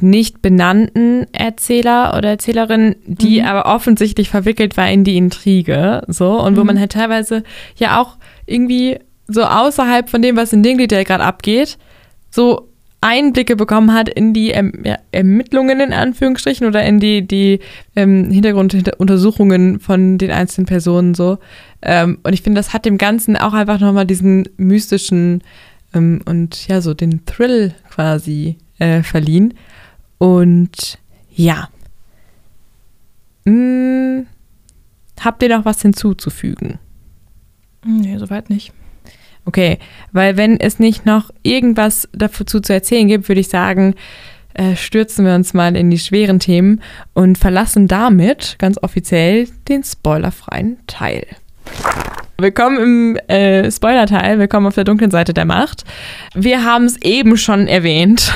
nicht benannten Erzähler oder Erzählerin, die mhm. aber offensichtlich verwickelt war in die Intrige, so und mhm. wo man halt teilweise ja auch irgendwie so außerhalb von dem, was in Dingley gerade abgeht, so Einblicke bekommen hat in die ja, Ermittlungen in Anführungsstrichen oder in die, die ähm, Hintergrunduntersuchungen von den einzelnen Personen so. Ähm, und ich finde, das hat dem Ganzen auch einfach nochmal diesen mystischen ähm, und ja, so den Thrill quasi äh, verliehen. Und ja. Hm, habt ihr noch was hinzuzufügen? Nee, soweit nicht. Okay, weil wenn es nicht noch irgendwas dazu zu erzählen gibt, würde ich sagen, äh, stürzen wir uns mal in die schweren Themen und verlassen damit ganz offiziell den spoilerfreien Teil. Willkommen im äh, Spoiler-Teil, willkommen auf der dunklen Seite der Macht. Wir haben es eben schon erwähnt.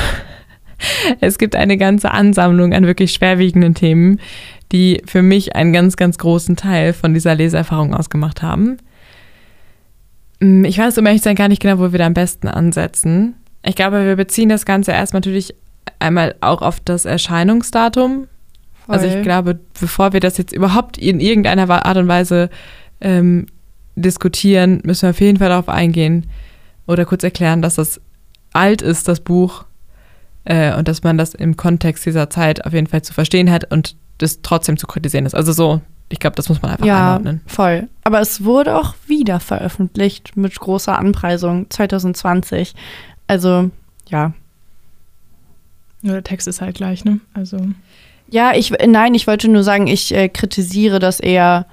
[LAUGHS] Es gibt eine ganze Ansammlung an wirklich schwerwiegenden Themen, die für mich einen ganz, ganz großen Teil von dieser Leseerfahrung ausgemacht haben. Mm, ich weiß um ehrlich sein gar nicht genau, wo wir da am besten ansetzen. Ich glaube, wir beziehen das Ganze erstmal natürlich einmal auch auf das Erscheinungsdatum. Voll. Also ich glaube, bevor wir das jetzt überhaupt in irgendeiner Art und Weise ähm, diskutieren, müssen wir auf jeden Fall darauf eingehen oder kurz erklären, dass das alt ist, das Buch, äh, und dass man das im Kontext dieser Zeit auf jeden Fall zu verstehen hat und das trotzdem zu kritisieren ist. Also so ich glaube, das muss man einfach ja, einordnen. voll. Aber es wurde auch wieder veröffentlicht mit großer Anpreisung 2020. Also, ja. Ja, der Text ist halt gleich, ne? Also. Ja, ich, nein, ich wollte nur sagen, ich äh, kritisiere das eher,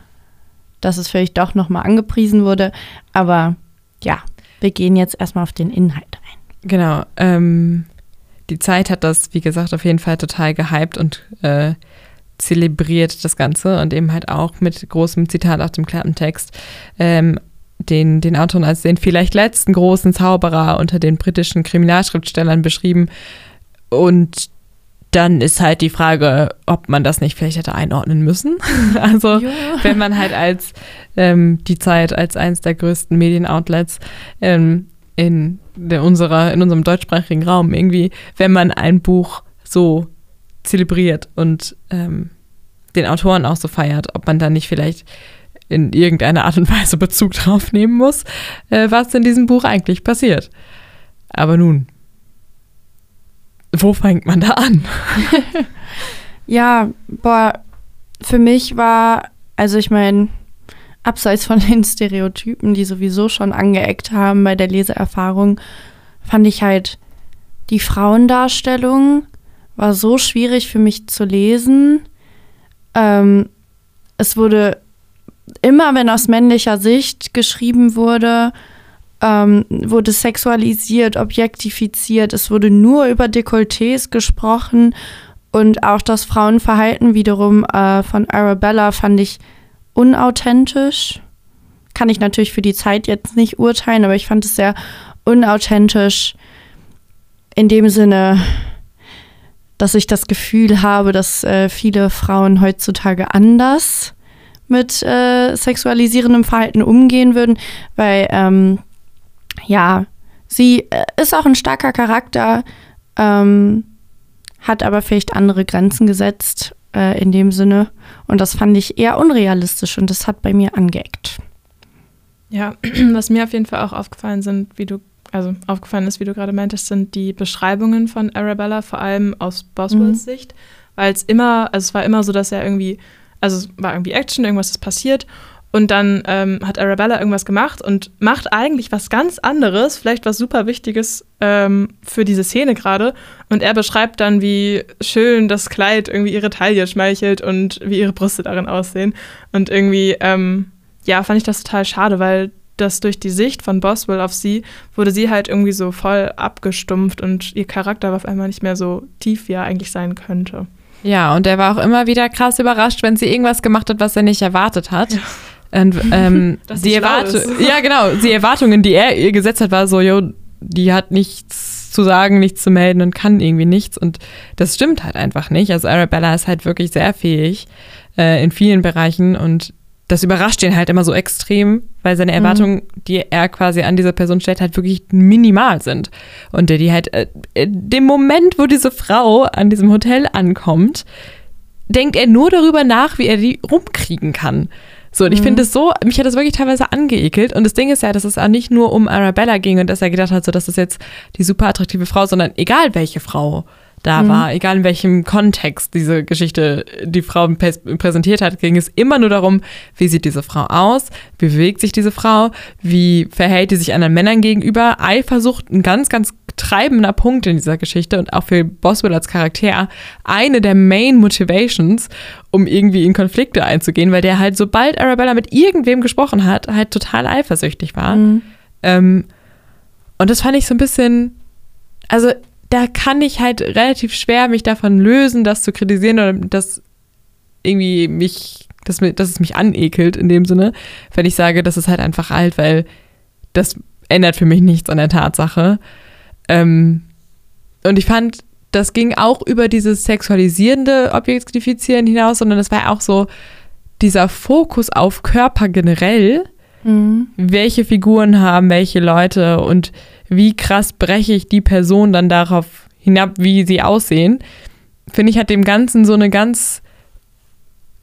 dass es vielleicht doch nochmal angepriesen wurde. Aber ja, wir gehen jetzt erstmal auf den Inhalt ein. Genau. Ähm, die Zeit hat das, wie gesagt, auf jeden Fall total gehypt und äh, zelebriert das Ganze und eben halt auch mit großem Zitat aus dem Klappentext ähm, den, den Autor als den vielleicht letzten großen Zauberer unter den britischen Kriminalschriftstellern beschrieben. Und dann ist halt die Frage, ob man das nicht vielleicht hätte einordnen müssen. [LAUGHS] also ja. wenn man halt als ähm, die Zeit als eines der größten Medienoutlets ähm, in, der, unserer, in unserem deutschsprachigen Raum irgendwie, wenn man ein Buch so zelebriert und ähm, den Autoren auch so feiert, ob man da nicht vielleicht in irgendeiner Art und Weise Bezug drauf nehmen muss, äh, was in diesem Buch eigentlich passiert. Aber nun, wo fängt man da an? [LAUGHS] ja, boah, für mich war, also ich meine, abseits von den Stereotypen, die sowieso schon angeeckt haben bei der Leseerfahrung, fand ich halt die Frauendarstellung war so schwierig für mich zu lesen. Ähm, es wurde immer, wenn aus männlicher Sicht geschrieben wurde, ähm, wurde sexualisiert, objektifiziert. Es wurde nur über Dekolletés gesprochen und auch das Frauenverhalten wiederum äh, von Arabella fand ich unauthentisch. Kann ich natürlich für die Zeit jetzt nicht urteilen, aber ich fand es sehr unauthentisch in dem Sinne, dass ich das Gefühl habe, dass äh, viele Frauen heutzutage anders mit äh, sexualisierendem Verhalten umgehen würden, weil ähm, ja, sie äh, ist auch ein starker Charakter, ähm, hat aber vielleicht andere Grenzen gesetzt äh, in dem Sinne. Und das fand ich eher unrealistisch und das hat bei mir angeeckt. Ja, [CLEARS THROAT] was mir auf jeden Fall auch aufgefallen sind, wie du, also aufgefallen ist, wie du gerade meintest, sind die Beschreibungen von Arabella, vor allem aus Boswells mhm. Sicht. Weil es immer, also es war immer so, dass er irgendwie, also es war irgendwie Action, irgendwas ist passiert und dann ähm, hat Arabella irgendwas gemacht und macht eigentlich was ganz anderes, vielleicht was super Wichtiges ähm, für diese Szene gerade. Und er beschreibt dann, wie schön das Kleid irgendwie ihre Taille schmeichelt und wie ihre Brüste darin aussehen. Und irgendwie, ähm, ja, fand ich das total schade, weil das durch die Sicht von Boswell auf sie wurde sie halt irgendwie so voll abgestumpft und ihr Charakter war auf einmal nicht mehr so tief, wie er eigentlich sein könnte. Ja, und er war auch immer wieder krass überrascht, wenn sie irgendwas gemacht hat, was er nicht erwartet hat. Ja. Und, ähm, [LAUGHS] die Erwartung, ja genau, die Erwartungen, die er ihr gesetzt hat, war so, jo, die hat nichts zu sagen, nichts zu melden und kann irgendwie nichts. Und das stimmt halt einfach nicht. Also Arabella ist halt wirklich sehr fähig äh, in vielen Bereichen und das überrascht ihn halt immer so extrem, weil seine mhm. Erwartungen, mhm. die er quasi an diese Person stellt, halt wirklich minimal sind. Und der die halt, äh, dem Moment, wo diese Frau an diesem Hotel ankommt, denkt er nur darüber nach, wie er die rumkriegen kann. So, und ich mhm. finde es so, mich hat das wirklich teilweise angeekelt. Und das Ding ist ja, dass es auch nicht nur um Arabella ging und dass er gedacht hat, so, das ist jetzt die super attraktive Frau, sondern egal welche Frau da mhm. war, egal in welchem Kontext diese Geschichte die Frau präsentiert hat, ging es immer nur darum, wie sieht diese Frau aus, wie bewegt sich diese Frau, wie verhält die sich anderen Männern gegenüber. Eifersucht, ein ganz, ganz treibender Punkt in dieser Geschichte und auch für Boswell als Charakter eine der Main Motivations, um irgendwie in Konflikte einzugehen, weil der halt, sobald Arabella mit irgendwem gesprochen hat, halt total eifersüchtig war. Mhm. Ähm, und das fand ich so ein bisschen, also da kann ich halt relativ schwer mich davon lösen, das zu kritisieren oder das irgendwie mich, dass, dass es mich anekelt in dem Sinne, wenn ich sage, das ist halt einfach alt, weil das ändert für mich nichts an der Tatsache. Ähm, und ich fand, das ging auch über dieses sexualisierende Objektifizieren hinaus, sondern es war auch so dieser Fokus auf Körper generell. Mhm. Welche Figuren haben welche Leute und wie krass breche ich die Person dann darauf hinab, wie sie aussehen, finde ich, hat dem Ganzen so eine ganz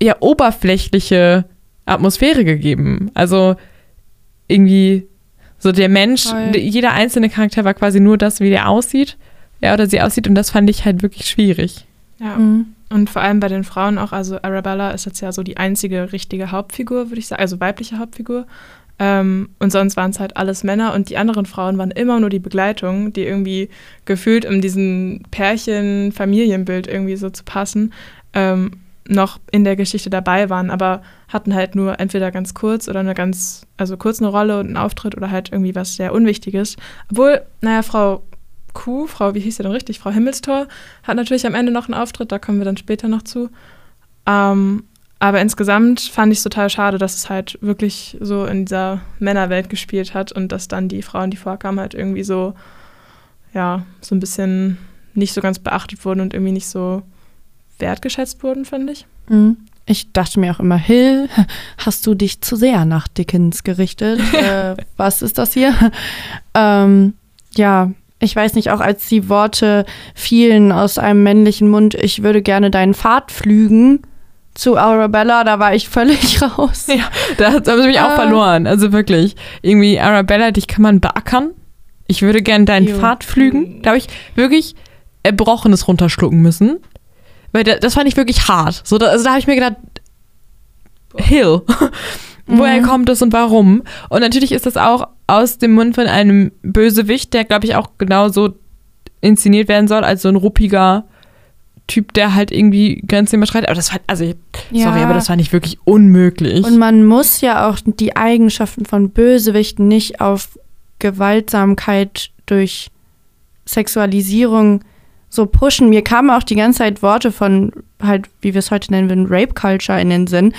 ja, oberflächliche Atmosphäre gegeben. Also irgendwie so der Mensch, Toll. jeder einzelne Charakter war quasi nur das, wie der aussieht, ja, oder sie aussieht und das fand ich halt wirklich schwierig. Ja. Mhm. Und vor allem bei den Frauen auch, also Arabella ist jetzt ja so die einzige richtige Hauptfigur, würde ich sagen, also weibliche Hauptfigur. Ähm, und sonst waren es halt alles Männer und die anderen Frauen waren immer nur die Begleitung, die irgendwie gefühlt, um diesen Pärchen-Familienbild irgendwie so zu passen, ähm, noch in der Geschichte dabei waren, aber hatten halt nur entweder ganz kurz oder eine ganz, also kurz eine Rolle und einen Auftritt oder halt irgendwie was sehr Unwichtiges. Obwohl, naja, Frau Kuh, Frau, wie hieß sie denn richtig? Frau Himmelstor, hat natürlich am Ende noch einen Auftritt, da kommen wir dann später noch zu. Ähm, aber insgesamt fand ich es total schade, dass es halt wirklich so in dieser Männerwelt gespielt hat und dass dann die Frauen, die vorkamen, halt irgendwie so, ja, so ein bisschen nicht so ganz beachtet wurden und irgendwie nicht so wertgeschätzt wurden, finde ich. Mhm. Ich dachte mir auch immer, Hill, [LAUGHS] hast du dich zu sehr nach Dickens gerichtet? [LAUGHS] äh, was ist das hier? [LAUGHS] ähm, ja, ich weiß nicht, auch als die Worte fielen aus einem männlichen Mund, ich würde gerne deinen Pfad pflügen zu Arabella, da war ich völlig [LAUGHS] raus. Ja, da, habe ich mich auch äh, verloren. Also wirklich. Irgendwie, Arabella, dich kann man beackern. Ich würde gerne deinen jo. Pfad pflügen. Da habe ich wirklich Erbrochenes runterschlucken müssen. Weil das fand ich wirklich hart. So, da, also da habe ich mir gedacht, Hill. [LAUGHS] Woher mhm. kommt das und warum? Und natürlich ist das auch aus dem Mund von einem Bösewicht, der, glaube ich, auch genauso inszeniert werden soll, als so ein ruppiger Typ, der halt irgendwie Grenzen überschreitet. Aber das war, also, ja. sorry, aber das war nicht wirklich unmöglich. Und man muss ja auch die Eigenschaften von Bösewichten nicht auf Gewaltsamkeit durch Sexualisierung so pushen. Mir kamen auch die ganze Zeit Worte von halt, wie wir es heute nennen würden, Rape Culture in den Sinn.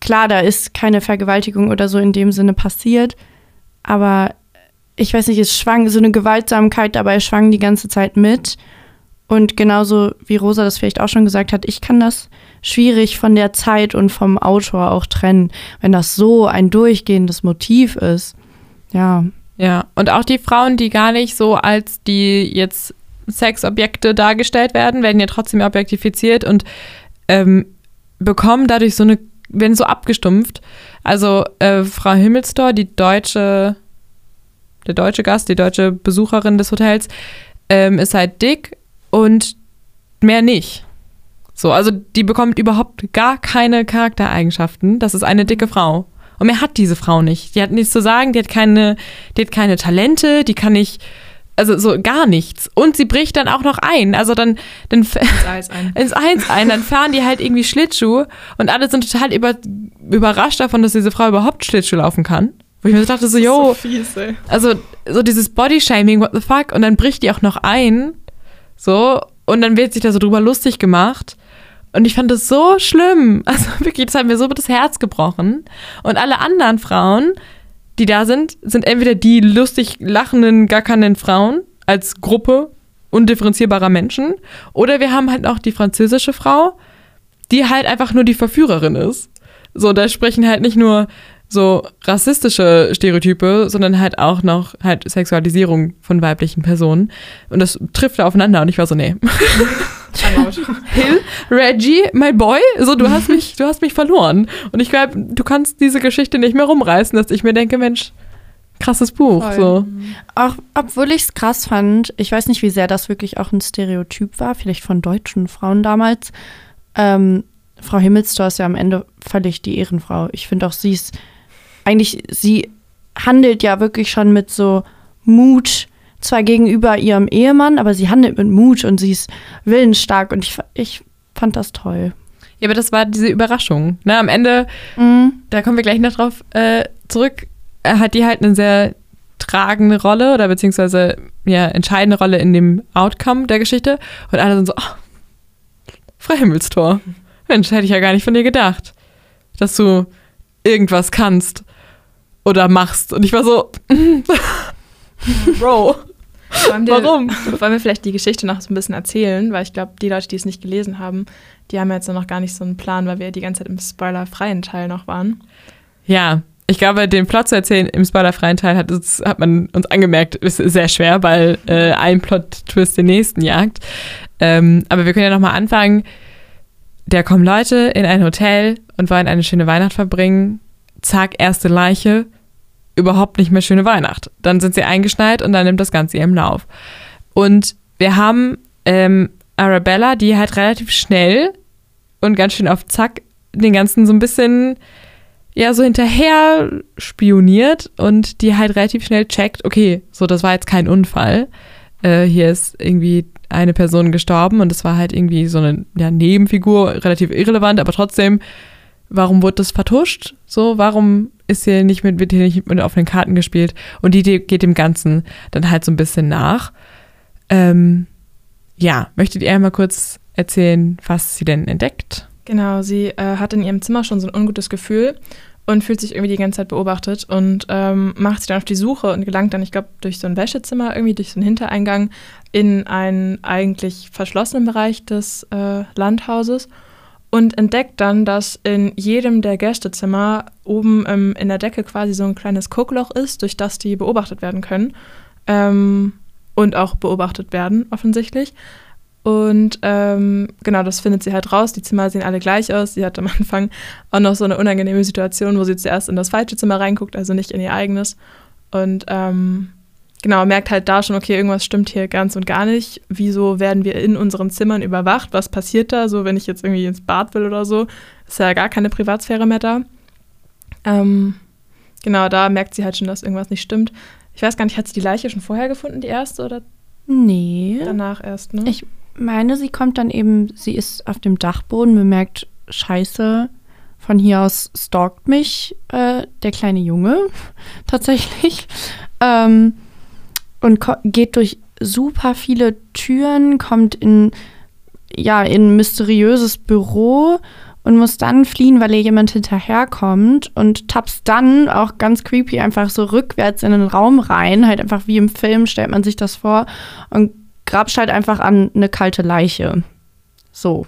Klar, da ist keine Vergewaltigung oder so in dem Sinne passiert, aber ich weiß nicht, es schwang so eine Gewaltsamkeit dabei schwang die ganze Zeit mit. Und genauso wie Rosa das vielleicht auch schon gesagt hat, ich kann das schwierig von der Zeit und vom Autor auch trennen, wenn das so ein durchgehendes Motiv ist. Ja. Ja, und auch die Frauen, die gar nicht so als die jetzt Sexobjekte dargestellt werden, werden ja trotzdem objektifiziert und ähm, bekommen dadurch so eine, werden so abgestumpft. Also äh, Frau Himmelstor, die deutsche, der deutsche Gast, die deutsche Besucherin des Hotels, ähm, ist halt dick und mehr nicht. So, also die bekommt überhaupt gar keine Charaktereigenschaften. Das ist eine dicke Frau. Und mehr hat diese Frau nicht. Die hat nichts zu sagen, die hat keine, die hat keine Talente, die kann nicht, also so gar nichts. Und sie bricht dann auch noch ein. Also dann, dann Ins Eis ein. [LAUGHS] ins Eins ein, dann fahren die halt irgendwie Schlittschuh und alle sind total über, überrascht davon, dass diese Frau überhaupt Schlittschuh laufen kann. Wo ich mir so dachte, so, yo, So fies, ey. also so dieses Bodyshaming, what the fuck, und dann bricht die auch noch ein, so, und dann wird sich da so drüber lustig gemacht. Und ich fand das so schlimm. [LAUGHS] Also wirklich, das hat mir so das Herz gebrochen. Und alle anderen Frauen, die da sind, sind entweder die lustig lachenden, gackernden Frauen als Gruppe undifferenzierbarer Menschen. Oder wir haben halt auch die französische Frau, die halt einfach nur die Verführerin ist. So, da sprechen halt nicht nur so rassistische Stereotype, sondern halt auch noch halt Sexualisierung von weiblichen Personen. Und das trifft da aufeinander und ich war so, nee. Hill, Reggie, my boy, so du hast mich, du hast mich verloren. Und ich glaube, du kannst diese Geschichte nicht mehr rumreißen, dass ich mir denke, Mensch, krasses Buch. Voll. So. Auch obwohl ich es krass fand, ich weiß nicht, wie sehr das wirklich auch ein Stereotyp war, vielleicht von deutschen Frauen damals. Ähm, Frau Himmelstor ist ja am Ende völlig die Ehrenfrau. Ich finde auch, sie ist eigentlich, sie handelt ja wirklich schon mit so Mut, zwar gegenüber ihrem Ehemann, aber sie handelt mit Mut und sie ist willensstark und ich, ich fand das toll. Ja, aber das war diese Überraschung. Ne? Am Ende, Mhm. da kommen wir gleich noch drauf äh, zurück, hat die halt eine sehr tragende Rolle oder beziehungsweise ja, entscheidende Rolle in dem Outcome der Geschichte. Und alle sind so, oh, Frau Himmelstor, Mensch, hätte ich ja gar nicht von dir gedacht, dass du irgendwas kannst oder machst. Und ich war so, [LAUGHS] Bro, Wollen wir, warum? wollen wir vielleicht die Geschichte noch so ein bisschen erzählen? Weil ich glaube, die Leute, die es nicht gelesen haben, die haben jetzt noch gar nicht so einen Plan, weil wir die ganze Zeit im spoilerfreien Teil noch waren. Ja, ich glaube, den Plot zu erzählen im spoilerfreien Teil hat, uns, hat man uns angemerkt, ist sehr schwer, weil äh, ein Plot-Twist den nächsten jagt. Ähm, aber wir können ja nochmal anfangen. Da kommen Leute in ein Hotel und wollen eine schöne Weihnacht verbringen. Zack, erste Leiche. Überhaupt nicht mehr schöne Weihnacht. Dann sind sie eingeschneit und dann nimmt das Ganze ihren Lauf. Und wir haben ähm, Arabella, die halt relativ schnell und ganz schön auf Zack den ganzen so ein bisschen ja so hinterher spioniert und die halt relativ schnell checkt, okay, so das war jetzt kein Unfall. Äh, hier ist irgendwie eine Person gestorben und es war halt irgendwie so eine ja, Nebenfigur, relativ irrelevant, aber trotzdem, warum wurde das vertuscht? So, warum ist hier nicht mit, wird hier nicht mit offenen Karten gespielt? Und die, geht dem Ganzen dann halt so ein bisschen nach. Ähm, ja, möchtet ihr einmal kurz erzählen, was sie denn entdeckt? Genau, sie äh, hat in ihrem Zimmer schon so ein ungutes Gefühl und fühlt sich irgendwie die ganze Zeit beobachtet und ähm, macht sich dann auf die Suche und gelangt dann, ich glaube, durch so ein Wäschezimmer, irgendwie durch so einen Hintereingang in einen eigentlich verschlossenen Bereich des äh, Landhauses und entdeckt dann, dass in jedem der Gästezimmer oben ähm, in der Decke quasi so ein kleines Guckloch ist, durch das die beobachtet werden können ähm, und auch beobachtet werden, offensichtlich. Und ähm, genau, das findet sie halt raus. Die Zimmer sehen alle gleich aus. Sie hat am [LAUGHS] Anfang auch noch so eine unangenehme Situation, wo sie zuerst in das falsche Zimmer reinguckt, also nicht in ihr eigenes. Und ähm, genau, merkt halt da schon, okay, irgendwas stimmt hier ganz und gar nicht. Wieso werden wir in unseren Zimmern überwacht? Was passiert da? So, wenn ich jetzt irgendwie ins Bad will oder so, ist ja gar keine Privatsphäre mehr da. Ähm, genau, da merkt sie halt schon, dass irgendwas nicht stimmt. Ich weiß gar nicht, hat sie die Leiche schon vorher gefunden, die erste, oder Nee. danach erst, ne? Ich meine, sie kommt dann eben, sie ist auf dem Dachboden, bemerkt, scheiße, von hier aus stalkt mich äh, der kleine Junge [LAUGHS] tatsächlich ähm, und geht durch super viele Türen, kommt in ja in ein mysteriöses Büro und muss dann fliehen, weil ihr jemand hinterherkommt und tappst dann auch ganz creepy einfach so rückwärts in den Raum rein, halt einfach wie im Film stellt man sich das vor und grabst halt einfach an eine kalte Leiche. So.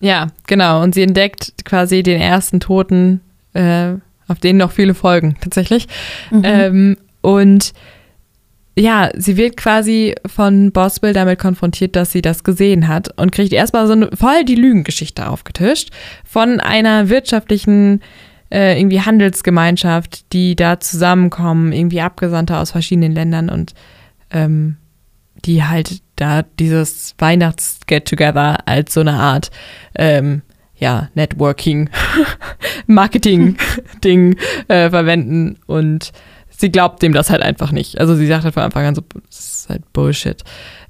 Ja, genau. Und sie entdeckt quasi den ersten Toten, äh, auf den noch viele folgen, tatsächlich. Mhm. Ähm, und ja, sie wird quasi von Boswell damit konfrontiert, dass sie das gesehen hat und kriegt erstmal so eine, voll die Lügengeschichte aufgetischt von einer wirtschaftlichen äh, irgendwie Handelsgemeinschaft, die da zusammenkommen, irgendwie Abgesandte aus verschiedenen Ländern und ähm, die halt da dieses Weihnachts-Get-Together als so eine Art ähm, ja, Networking, Marketing-Ding äh, verwenden und sie glaubt dem das halt einfach nicht. Also sie sagt halt von Anfang an so, das ist halt Bullshit.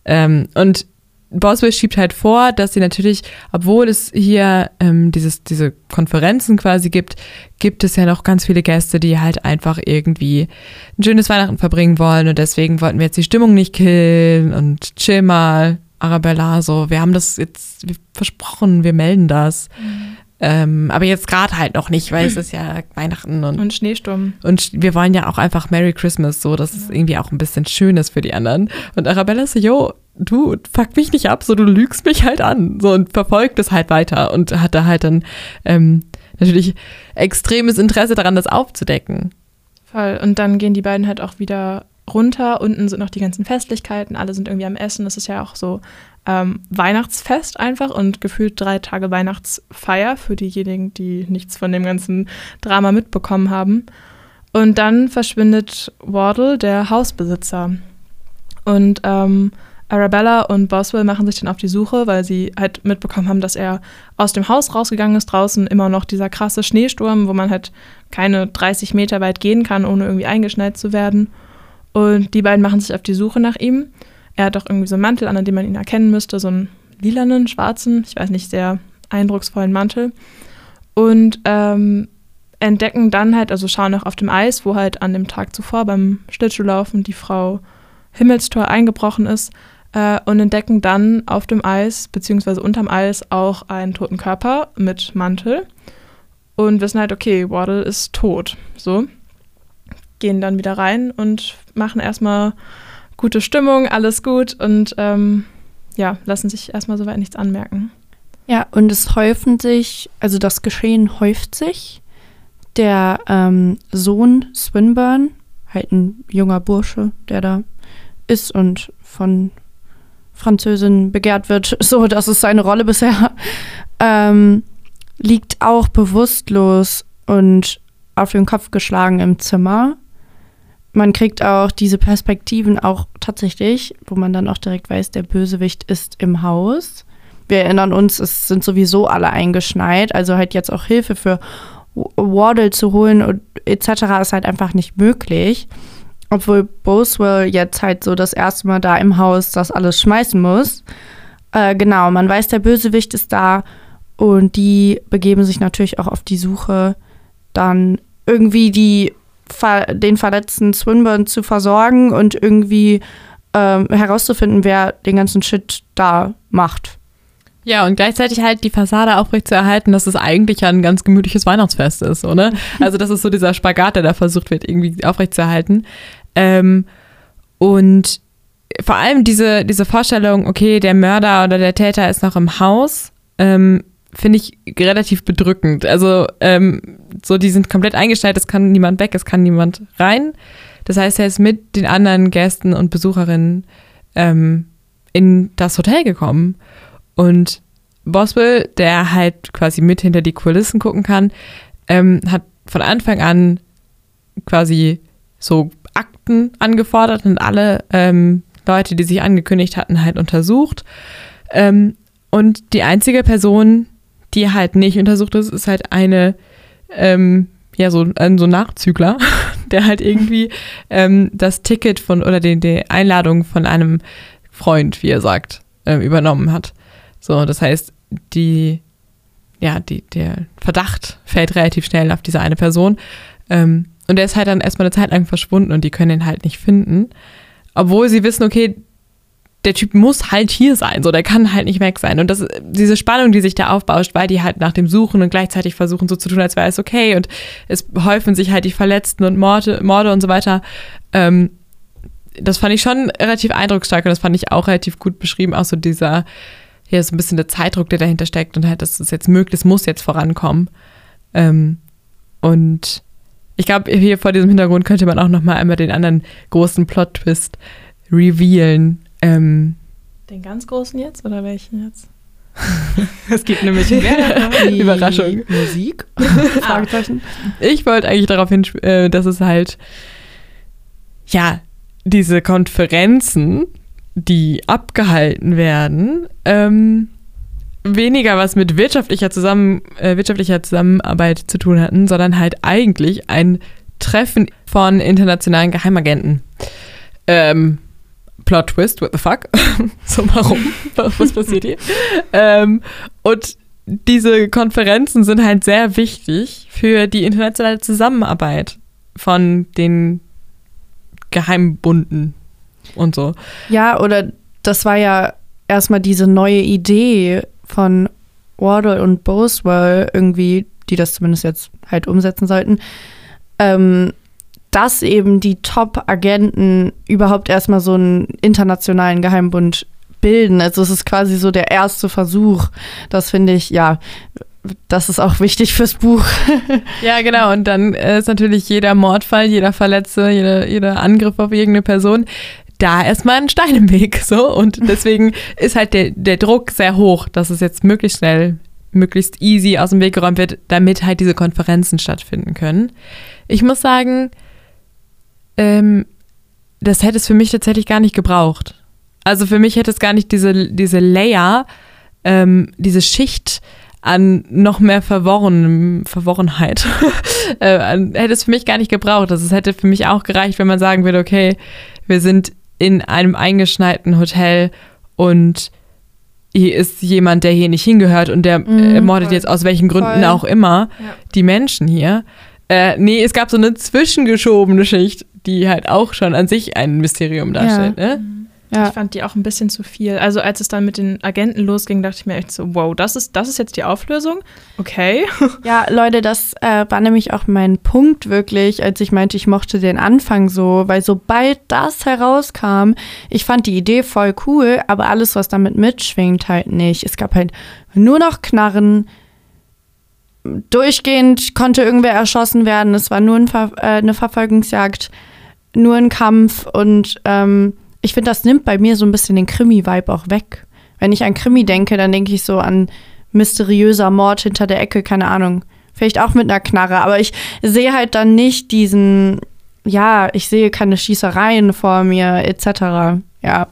Ähm, und Boswell schiebt halt vor, dass sie natürlich, obwohl es hier ähm, dieses, diese Konferenzen quasi gibt, gibt es ja noch ganz viele Gäste, die halt einfach irgendwie ein schönes Weihnachten verbringen wollen und deswegen wollten wir jetzt die Stimmung nicht killen und chill mal, Arabella, so, wir haben das jetzt versprochen, wir melden das. Mhm. Ähm, aber jetzt gerade halt noch nicht, weil es ist ja Weihnachten und, und Schneesturm. Und wir wollen ja auch einfach Merry Christmas, so dass ja. es irgendwie auch ein bisschen schön ist für die anderen. Und Arabella so, yo, du fuck mich nicht ab, so du lügst mich halt an. So und verfolgt es halt weiter und hat da halt dann ähm, natürlich extremes Interesse daran, das aufzudecken. Voll. Und dann gehen die beiden halt auch wieder runter. Unten sind noch die ganzen Festlichkeiten, alle sind irgendwie am Essen. Das ist ja auch so ähm, Weihnachtsfest einfach und gefühlt drei Tage Weihnachtsfeier für diejenigen, die nichts von dem ganzen Drama mitbekommen haben. Und dann verschwindet Wardle, der Hausbesitzer. Und ähm, Arabella und Boswell machen sich dann auf die Suche, weil sie halt mitbekommen haben, dass er aus dem Haus rausgegangen ist. Draußen immer noch dieser krasse Schneesturm, wo man halt keine 30 Meter weit gehen kann, ohne irgendwie eingeschneit zu werden. Und die beiden machen sich auf die Suche nach ihm. Er hat auch irgendwie so einen Mantel an, an dem man ihn erkennen müsste, so einen lilanen, schwarzen, ich weiß nicht, sehr eindrucksvollen Mantel. Und ähm, entdecken dann halt, also schauen auch auf dem Eis, wo halt an dem Tag zuvor beim Schlittschuhlaufen die Frau Himmelstor eingebrochen ist äh, und entdecken dann auf dem Eis, beziehungsweise unterm Eis, auch einen toten Körper mit Mantel und wissen halt, okay, Waddle ist tot. So gehen dann wieder rein und machen erstmal gute Stimmung, alles gut und ähm, ja, lassen sich erstmal soweit nichts anmerken. Ja, und es häufen sich, also das Geschehen häuft sich. Der ähm, Sohn Swinburne, halt ein junger Bursche, der da ist und von Französin begehrt wird, [LAUGHS] so das ist seine Rolle bisher, ähm, liegt auch bewusstlos und auf den Kopf geschlagen im Zimmer man kriegt auch diese Perspektiven auch tatsächlich, wo man dann auch direkt weiß, der Bösewicht ist im Haus. Wir erinnern uns, es sind sowieso alle eingeschneit, also halt jetzt auch Hilfe für Wardle zu holen und etc. ist halt einfach nicht möglich. Obwohl Boswell jetzt halt so das erste Mal da im Haus das alles schmeißen muss. Äh, genau, man weiß, der Bösewicht ist da und die begeben sich natürlich auch auf die Suche, dann irgendwie die den verletzten Swinburne zu versorgen und irgendwie ähm, herauszufinden, wer den ganzen Shit da macht. Ja, und gleichzeitig halt die Fassade aufrechtzuerhalten, dass es eigentlich ja ein ganz gemütliches Weihnachtsfest ist, oder? [LAUGHS] Also, das ist so dieser Spagat, der da versucht wird, irgendwie aufrechtzuerhalten. Ähm, und vor allem diese, diese Vorstellung, okay, der Mörder oder der Täter ist noch im Haus, ähm, finde ich relativ bedrückend. Also ähm, so, die sind komplett eingestellt, es kann niemand weg, es kann niemand rein. Das heißt, er ist mit den anderen Gästen und Besucherinnen ähm, in das Hotel gekommen. Und Boswell, der halt quasi mit hinter die Kulissen gucken kann, ähm, hat von Anfang an quasi so Akten angefordert und alle ähm, Leute, die sich angekündigt hatten, halt untersucht. Ähm, und die einzige Person, die halt nicht untersucht ist, ist halt eine, ähm, ja, so ein so Nachzügler, [LAUGHS] der halt irgendwie ähm, das Ticket von oder die, die Einladung von einem Freund, wie er sagt, ähm, übernommen hat. So, das heißt, die ja, die, der Verdacht fällt relativ schnell auf diese eine Person. Ähm, und der ist halt dann erstmal eine Zeit lang verschwunden und die können ihn halt nicht finden. Obwohl sie wissen, okay, der Typ muss halt hier sein, so der kann halt nicht weg sein. Und das, diese Spannung, die sich da aufbauscht, weil die halt nach dem Suchen und gleichzeitig versuchen, so zu tun, als wäre es okay. Und es häufen sich halt die Verletzten und Morde, Morde und so weiter. Ähm, das fand ich schon relativ eindrucksstark und das fand ich auch relativ gut beschrieben. Auch so dieser, ja, so ein bisschen der Zeitdruck, der dahinter steckt und halt, dass es jetzt möglichst muss jetzt vorankommen. Ähm, und ich glaube, hier vor diesem Hintergrund könnte man auch noch mal einmal den anderen großen Plot-Twist revealen, ähm, Den ganz großen jetzt oder welchen jetzt? [LAUGHS] es gibt nämlich mehrere [LAUGHS] Überraschung. Musik? [LAUGHS] Fragezeichen. Ich wollte eigentlich darauf hin, äh, dass es halt, ja, diese Konferenzen, die abgehalten werden, ähm, weniger was mit wirtschaftlicher, Zusammen, äh, wirtschaftlicher Zusammenarbeit zu tun hatten, sondern halt eigentlich ein Treffen von internationalen Geheimagenten. Ähm, Plot Twist, what the fuck? [LAUGHS] so, warum? [LAUGHS] Was passiert hier? ähm, und diese Konferenzen sind halt sehr wichtig für die internationale Zusammenarbeit von den Geheimbunden und so. Ja, oder das war ja erstmal diese neue Idee von Wardle und Boswell irgendwie, die das zumindest jetzt halt umsetzen sollten, ähm, dass eben die Top-Agenten überhaupt erstmal so einen internationalen Geheimbund bilden. Also es ist quasi so der erste Versuch. Das finde ich, ja, das ist auch wichtig fürs Buch. [LAUGHS] ja, genau. Und dann ist natürlich jeder Mordfall, jeder Verletzte, jeder, jeder Angriff auf irgendeine Person da erstmal ein Stein im Weg. So. Und [LAUGHS] deswegen ist halt der, der Druck sehr hoch, dass es jetzt möglichst schnell, möglichst easy aus dem Weg geräumt wird, damit halt diese Konferenzen stattfinden können. Ich muss sagen, ähm, das hätte es für mich tatsächlich gar nicht gebraucht. Also für mich hätte es gar nicht diese, diese Layer, ähm, diese Schicht an noch mehr Verworren, Verworrenheit, [LAUGHS] äh, hätte es für mich gar nicht gebraucht. Also es hätte für mich auch gereicht, wenn man sagen würde, okay, wir sind in einem eingeschneiten Hotel und hier ist jemand, der hier nicht hingehört und der mm, ermordet jetzt aus welchen Gründen voll. auch immer ja. die Menschen hier. Äh, nee, es gab so eine zwischengeschobene Schicht, die halt auch schon an sich ein Mysterium darstellt. Ja. Ne? Ja. Ich fand die auch ein bisschen zu viel. Also als es dann mit den Agenten losging, dachte ich mir echt so, wow, das ist, das ist jetzt die Auflösung? Okay. [LAUGHS] Ja, Leute, das äh, war nämlich auch mein Punkt wirklich, als ich meinte, ich mochte den Anfang so, weil sobald das herauskam, ich fand die Idee voll cool, aber alles, was damit mitschwingt, halt nicht. Es gab halt nur noch Knarren, durchgehend konnte irgendwer erschossen werden, es war nur ein Ver äh, eine Verfolgungsjagd nur ein Kampf und ähm, ich finde, das nimmt bei mir so ein bisschen den Krimi-Vibe auch weg. Wenn ich an Krimi denke, dann denke ich so an mysteriöser Mord hinter der Ecke, keine Ahnung. Vielleicht auch mit einer Knarre, aber ich sehe halt dann nicht diesen, ja, ich sehe keine Schießereien vor mir, etc. Ja.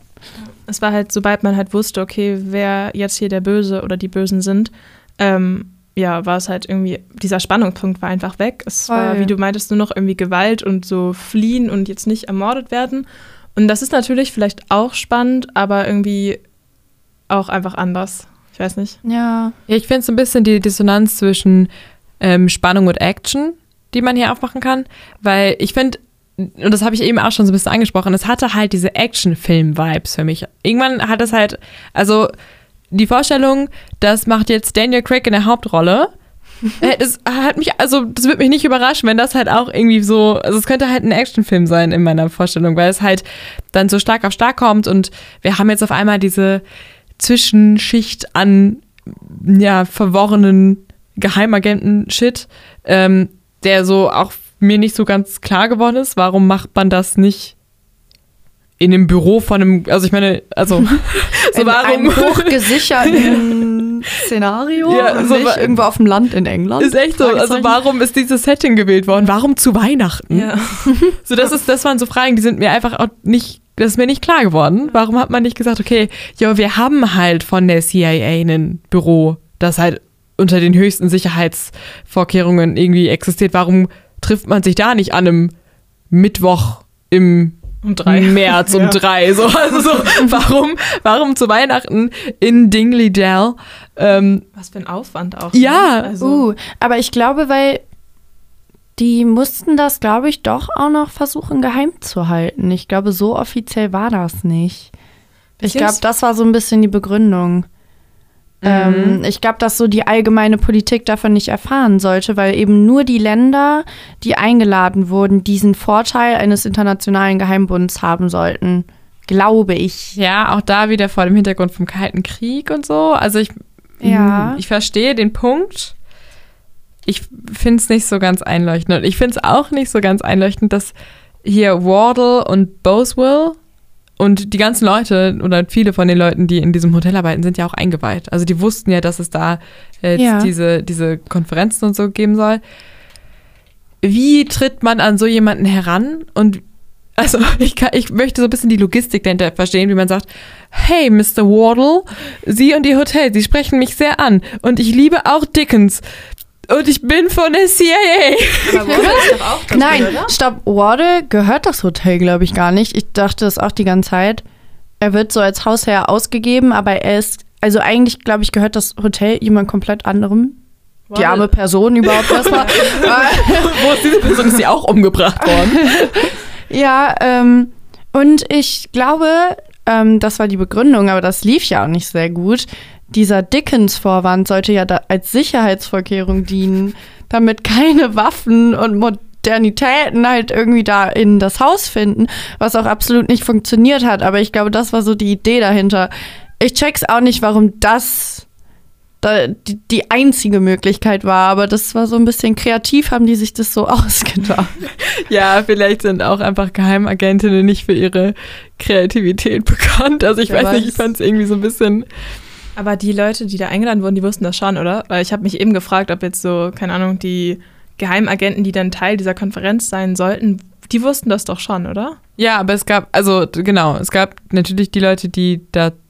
Es war halt, sobald man halt wusste, okay, wer jetzt hier der Böse oder die Bösen sind, ähm, ja, war es halt irgendwie, dieser Spannungspunkt war einfach weg. Es Voll. war, wie du meintest, nur noch irgendwie Gewalt und so fliehen und jetzt nicht ermordet werden. Und das ist natürlich vielleicht auch spannend, aber irgendwie auch einfach anders. Ich weiß nicht. Ja. ja ich finde es ein bisschen die Dissonanz zwischen ähm, Spannung und Action, die man hier aufmachen kann, weil ich finde, und das habe ich eben auch schon so ein bisschen angesprochen, es hatte halt diese Action-Film-Vibes für mich. Irgendwann hat es halt, also die Vorstellung, das macht jetzt Daniel Craig in der Hauptrolle. [LAUGHS] Es hat mich, also das würde mich nicht überraschen, wenn das halt auch irgendwie so, also es könnte halt ein Actionfilm sein in meiner Vorstellung, weil es halt dann so stark auf stark kommt und wir haben jetzt auf einmal diese Zwischenschicht an ja verworrenen Geheimagenten-Shit, ähm, der so auch mir nicht so ganz klar geworden ist. Warum macht man das nicht in dem Büro von einem, also ich meine, also so [LAUGHS] in warum einem [LAUGHS] hochgesicherten [LAUGHS] Szenario ja, so nicht irgendwo auf dem Land in England. Ist echt so. Also warum ist dieses Setting gewählt worden? Warum zu Weihnachten? Ja. So das ist, das waren so Fragen, die sind mir einfach auch nicht, das ist mir nicht klar geworden. Warum hat man nicht gesagt, okay, ja, wir haben halt von der CIA ein Büro, das halt unter den höchsten Sicherheitsvorkehrungen irgendwie existiert. Warum trifft man sich da nicht an einem Mittwoch im um drei. März um ja. drei. So, also so, [LAUGHS] warum, warum zu Weihnachten in Dingley Dell? Ähm, Was für ein Aufwand auch. Ja, ne? also, Uh, aber ich glaube, weil die mussten das, glaube ich, doch auch noch versuchen geheim zu halten. Ich glaube, so offiziell war das nicht. Ich glaube, das war so ein bisschen die Begründung. Ähm, ich glaube, dass so die allgemeine Politik davon nicht erfahren sollte, weil eben nur die Länder, die eingeladen wurden, diesen Vorteil eines internationalen Geheimbunds haben sollten. Glaube ich. ja, auch da wieder vor dem Hintergrund vom Kalten Krieg und so. Also ich, Ja. mh, ich verstehe den Punkt. Ich finde es nicht so ganz einleuchtend. Und ich finde es auch nicht so ganz einleuchtend, dass hier Wardle und Boswell und die ganzen Leute oder viele von den Leuten, die in diesem Hotel arbeiten, sind ja auch eingeweiht. Also die wussten ja, dass es da jetzt Ja. diese, diese Konferenzen und so geben soll. Wie tritt man an so jemanden heran und also [LAUGHS] ich, kann, ich möchte so ein bisschen die Logistik dahinter verstehen, wie man sagt, hey Mr. Wardle, Sie und Ihr Hotel, Sie sprechen mich sehr an und ich liebe auch Dickens und ich bin von der CIA. Aber Wardle ist doch auch [LAUGHS] Nein, oder? stopp, Wardle gehört das Hotel, glaube ich, gar nicht. Ich dachte das auch die ganze Zeit. Er wird so als Hausherr ausgegeben, aber er ist, also eigentlich, glaube ich, gehört das Hotel jemand komplett anderem. Die Wardle- arme Person überhaupt erstmal. [LAUGHS] [LAUGHS] Wo ist diese Person? Ist sie auch umgebracht worden? ja, ähm, und ich glaube, ähm, das war die Begründung, aber das lief ja auch nicht sehr gut. Dieser Dickens-Vorwand sollte ja da als Sicherheitsvorkehrung dienen, damit keine Waffen und Modernitäten halt irgendwie da in das Haus finden, was auch absolut nicht funktioniert hat. Aber ich glaube, das war so die Idee dahinter. Ich check's auch nicht, warum das da die, die einzige Möglichkeit war, aber das war so ein bisschen kreativ, haben die sich das so [LAUGHS] ausgedacht. Ja, vielleicht sind auch einfach Geheimagentinnen nicht für ihre Kreativität bekannt. Also ich Wer weiß nicht, ich weiß. fand es irgendwie so ein bisschen. Aber die Leute, die da eingeladen wurden, die wussten das schon, oder? Weil ich habe mich eben gefragt, ob jetzt so, keine Ahnung, die Geheimagenten, die dann Teil dieser Konferenz sein sollten, die wussten das doch schon, oder? Ja, aber es gab, also genau, es gab natürlich die Leute, die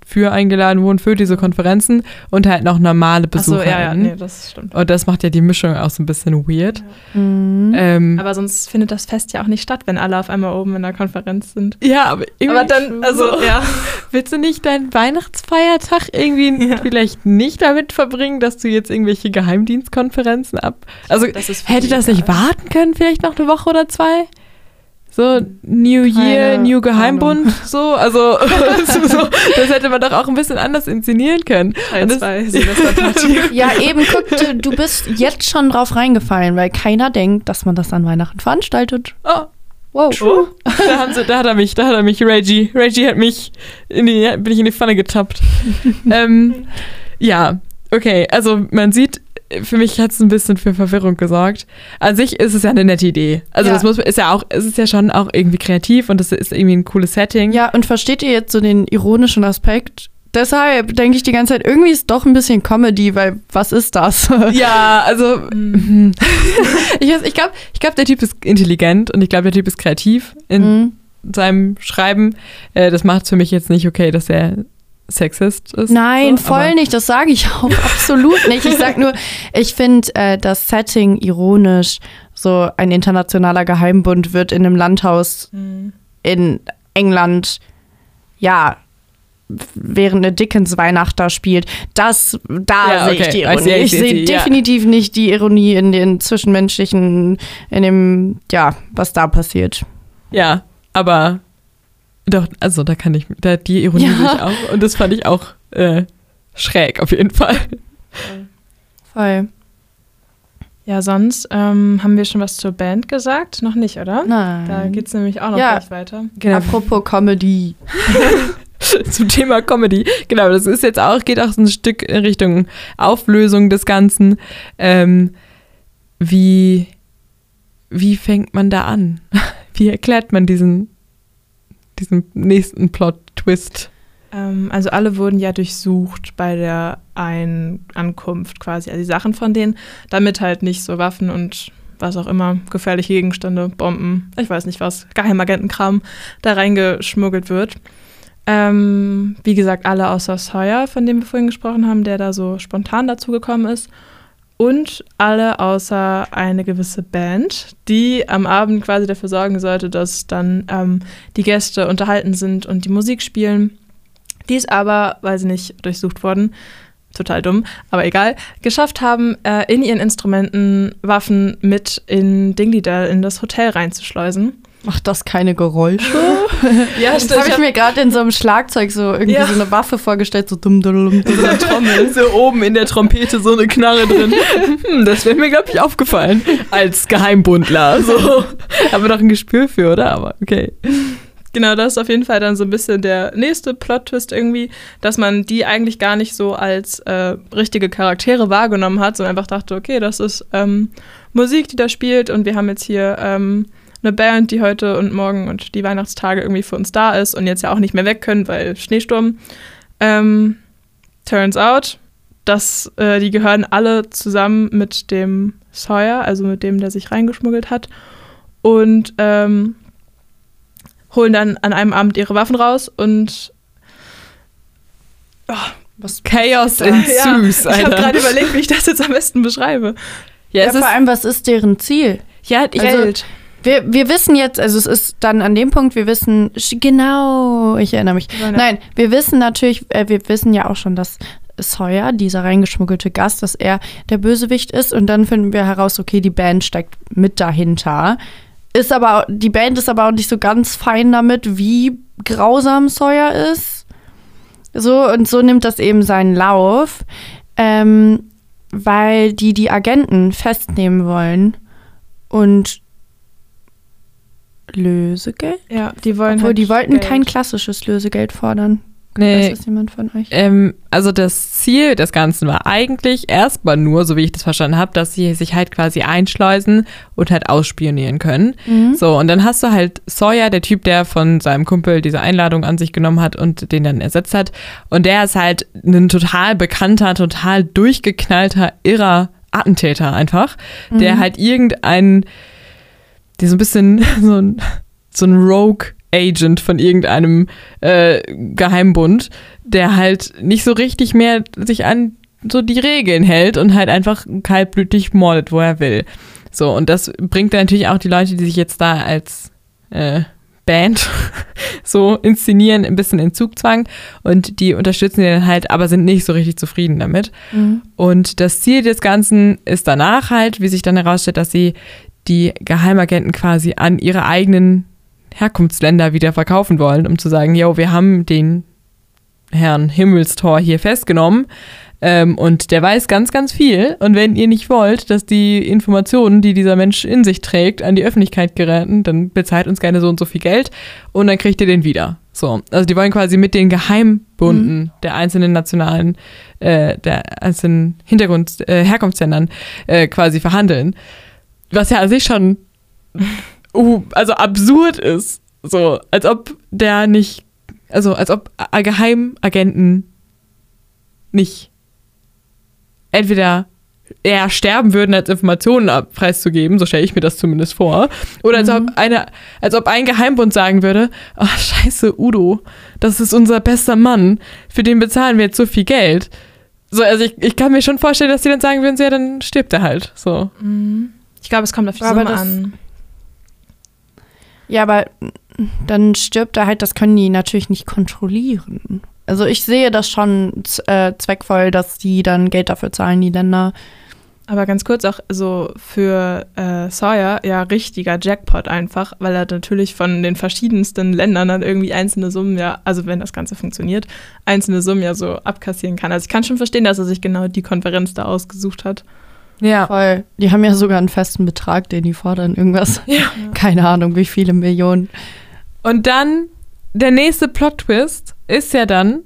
dafür eingeladen wurden für diese Konferenzen und halt noch normale Ach so, Besucher. ja, ja, nee, das stimmt. Und das macht ja die Mischung auch so ein bisschen weird. Mhm. Ähm, Aber sonst findet das Fest ja auch nicht statt, wenn alle auf einmal oben in der Konferenz sind. ja, aber irgendwie Aber dann, also, so. ja. [LAUGHS] Willst du nicht deinen Weihnachtsfeiertag irgendwie Ja. vielleicht nicht damit verbringen, dass du jetzt irgendwelche Geheimdienstkonferenzen ab. Also Das ist hätte das nicht warten können, vielleicht noch eine Woche oder zwei? So New Year, Keine New Geheimbund, so, also so, [LAUGHS] [LAUGHS] so, das hätte man doch auch ein bisschen anders inszenieren können. Teil Und das- zwei. [LAUGHS] Ja, eben, guck, du, du bist jetzt schon drauf reingefallen, weil keiner denkt, dass man das an Weihnachten veranstaltet. Oh, Wow. Oh, da, haben sie, da hat er mich, da hat er mich, Reggie. Reggie hat mich in die, bin ich in die Pfanne getappt. ähm, ja, okay, also man sieht, für mich hat es ein bisschen für Verwirrung gesorgt. An sich ist es ja eine nette Idee. Also Ja. das muss ist ja auch, es ist ja schon auch irgendwie kreativ und das ist irgendwie ein cooles Setting. Ja, und versteht ihr jetzt so den ironischen Aspekt? Deshalb denke ich die ganze Zeit, irgendwie ist doch ein bisschen Comedy, weil was ist das? [LAUGHS] Ja, also [LAUGHS] ich, weiß- ich glaube, ich glaub, der Typ ist intelligent und ich glaube, der Typ ist kreativ in Mhm. seinem Schreiben. Äh, das macht für mich jetzt nicht okay, dass er Sexist ist. Nein, so, voll nicht, das sage ich auch [LAUGHS] absolut nicht. Ich sag nur, ich finde äh, das Setting ironisch. So ein internationaler Geheimbund wird in einem Landhaus in England, ja, während eine Dickens-Weihnacht da spielt. Das, da Ja, sehe ich okay. die I Ironie. see, I ich see, I sehe see, ja. definitiv nicht die Ironie in den zwischenmenschlichen, in dem, ja, was da passiert. Ja, aber doch, also da kann ich, da die Ironie Ja. ich auch und das fand ich auch äh, schräg auf jeden Fall. Voll. Ja, sonst ähm, haben wir schon was zur Band gesagt? Noch nicht, oder? Nein. Da geht es nämlich auch noch Ja. gleich weiter. Genau, Apropos Comedy. [LAUGHS] zum Thema Comedy. Genau, das ist jetzt auch, geht auch so ein Stück in Richtung Auflösung des Ganzen. Ähm, wie, wie fängt man da an? [LAUGHS] Wie erklärt man diesen, diesen nächsten Plot-Twist? Ähm, also alle wurden ja durchsucht bei der Einankunft quasi. Also die Sachen von denen, damit halt nicht so Waffen und was auch immer, gefährliche Gegenstände, Bomben, ich weiß nicht was, Geheimagentenkram da reingeschmuggelt wird. Ähm, wie gesagt, alle außer Sawyer, von dem wir vorhin gesprochen haben, der da so spontan dazugekommen ist. Und alle außer eine gewisse Band, die am Abend quasi dafür sorgen sollte, dass dann ähm, die Gäste unterhalten sind und die Musik spielen. Die ist aber, weil sie nicht durchsucht wurden, total dumm, aber egal, geschafft haben, äh, in ihren Instrumenten Waffen mit in Dingley in das Hotel reinzuschleusen. Macht das keine Geräusche? [LAUGHS] Ja, das habe ich mir gerade in so einem Schlagzeug so irgendwie Ja. so eine Waffe vorgestellt, so dumm, dumm, dumm, dumm, dumm. Trommel. So oben in der Trompete so eine Knarre drin. [LAUGHS] Hm, das wäre mir, glaube ich, aufgefallen. Als Geheimbundler. So. [LAUGHS] Haben wir doch ein Gespür für, oder? Aber okay. Genau, das ist auf jeden Fall dann so ein bisschen der nächste Plot-Twist irgendwie, dass man die eigentlich gar nicht so als äh, richtige Charaktere wahrgenommen hat, sondern einfach dachte, okay, das ist ähm, Musik, die da spielt und wir haben jetzt hier ähm, eine Band, die heute und morgen und die Weihnachtstage irgendwie für uns da ist und jetzt ja auch nicht mehr weg können, weil Schneesturm. Ähm, turns out, dass äh, die gehören alle zusammen mit dem Sawyer, also mit dem, der sich reingeschmuggelt hat. Und ähm, holen dann an einem Abend ihre Waffen raus und Was Chaos ensues, ja, ich habe gerade überlegt, wie ich das jetzt am besten beschreibe. Ja, Ja, es vor ist, allem, was ist deren Ziel? ja, ich, Also- Geld. Wir, wir wissen jetzt, also es ist dann an dem Punkt, wir wissen, genau, ich erinnere mich. Wollen- Nein, wir wissen natürlich, äh, wir wissen ja auch schon, dass Sawyer, dieser reingeschmuggelte Gast, dass er der Bösewicht ist und dann finden wir heraus, okay, die Band steckt mit dahinter. Ist aber, die Band ist aber auch nicht so ganz fein damit, wie grausam Sawyer ist. So, und so nimmt das eben seinen Lauf, ähm, weil die die Agenten festnehmen wollen und Lösegeld? Ja, die wollen Obwohl, halt die wollten Geld. kein klassisches Lösegeld fordern. nee, Weiß das jemand von euch? Ähm, also das Ziel des Ganzen war eigentlich erstmal nur, so wie ich das verstanden habe, dass sie sich halt quasi einschleusen und halt ausspionieren können. Mhm. So, und dann hast du halt Sawyer, der Typ, der von seinem Kumpel diese Einladung an sich genommen hat und den dann ersetzt hat. Und der ist halt ein total bekannter, total durchgeknallter, irrer Attentäter einfach, der halt irgendeinen, der so ein bisschen [LAUGHS] so ein, so ein Rogue-Agent von irgendeinem äh, Geheimbund, der halt nicht so richtig mehr sich an so die Regeln hält und halt einfach kaltblütig mordet, wo er will. So, und das bringt dann natürlich auch die Leute, die sich jetzt da als äh, Band [LAUGHS] so inszenieren, ein bisschen in Zugzwang und die unterstützen dann halt, aber sind nicht so richtig zufrieden damit. Mhm. Und das Ziel des Ganzen ist danach halt, wie sich dann herausstellt, dass sie die Geheimagenten quasi an ihre eigenen Herkunftsländer wieder verkaufen wollen, um zu sagen, yo, wir haben den Herrn Himmelstor hier festgenommen ähm, und der weiß ganz, ganz viel. Und wenn ihr nicht wollt, dass die Informationen, die dieser Mensch in sich trägt, an die Öffentlichkeit geraten, dann bezahlt uns gerne so und so viel Geld und dann kriegt ihr den wieder. So, also die wollen quasi mit den Geheimbunden der einzelnen nationalen, äh, der einzelnen Hintergrund, äh, Herkunftsländern äh, quasi verhandeln. Was ja an sich schon uh, also absurd ist. So, als ob der nicht, also als ob Geheimagenten nicht entweder eher sterben würden, als Informationen preiszugeben, so stelle ich mir das zumindest vor. Oder als, ob eine, als ob ein Geheimbund sagen würde, ach scheiße, Udo, das ist unser bester Mann, für den bezahlen wir jetzt so viel Geld. So, also ich, ich kann mir schon vorstellen, dass die dann sagen würden, ja, dann stirbt er halt. So. Ich glaube, es kommt auf die Aber Summe das- an. Ja, aber dann stirbt er halt, das können die natürlich nicht kontrollieren. Also ich sehe das schon äh, zweckvoll, dass die dann Geld dafür zahlen, die Länder. Aber ganz kurz auch so für äh, Sawyer ja richtiger Jackpot einfach, weil er natürlich von den verschiedensten Ländern dann irgendwie einzelne Summen ja, also wenn das Ganze funktioniert, einzelne Summen ja so abkassieren kann. Also ich kann schon verstehen, dass er sich genau die Konferenz da ausgesucht hat. Ja. Voll. Die haben ja sogar einen festen Betrag, den die fordern, irgendwas. [LAUGHS] Keine Ahnung, wie viele Millionen. Und dann der nächste Plot-Twist ist ja dann,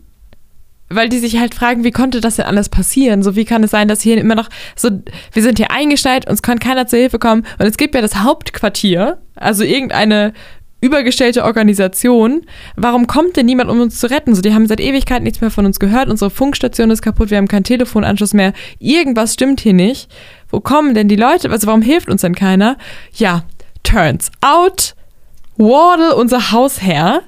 weil die sich halt fragen, wie konnte das denn alles passieren? So, wie kann es sein, dass hier immer noch so, wir sind hier eingestellt, uns kann keiner zur Hilfe kommen. Und es gibt ja das Hauptquartier, also irgendeine übergestellte Organisation. Warum kommt denn niemand, um uns zu retten? So, die haben seit Ewigkeit nichts mehr von uns gehört. Unsere Funkstation ist kaputt. Wir haben keinen Telefonanschluss mehr. Irgendwas stimmt hier nicht. Wo kommen denn die Leute? Also, warum hilft uns denn keiner? Ja, turns out, Wardle, unser Hausherr,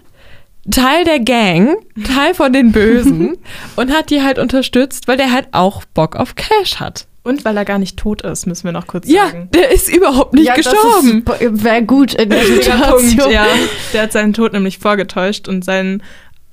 Teil der Gang, Teil von den Bösen [LAUGHS] und hat die halt unterstützt, weil der halt auch Bock auf Cash hat. Und weil er gar nicht tot ist, müssen wir noch kurz Ja, sagen. der ist überhaupt nicht gestorben. Wäre gut in der [LAUGHS] Situation. Ja. Der hat seinen Tod nämlich vorgetäuscht und sein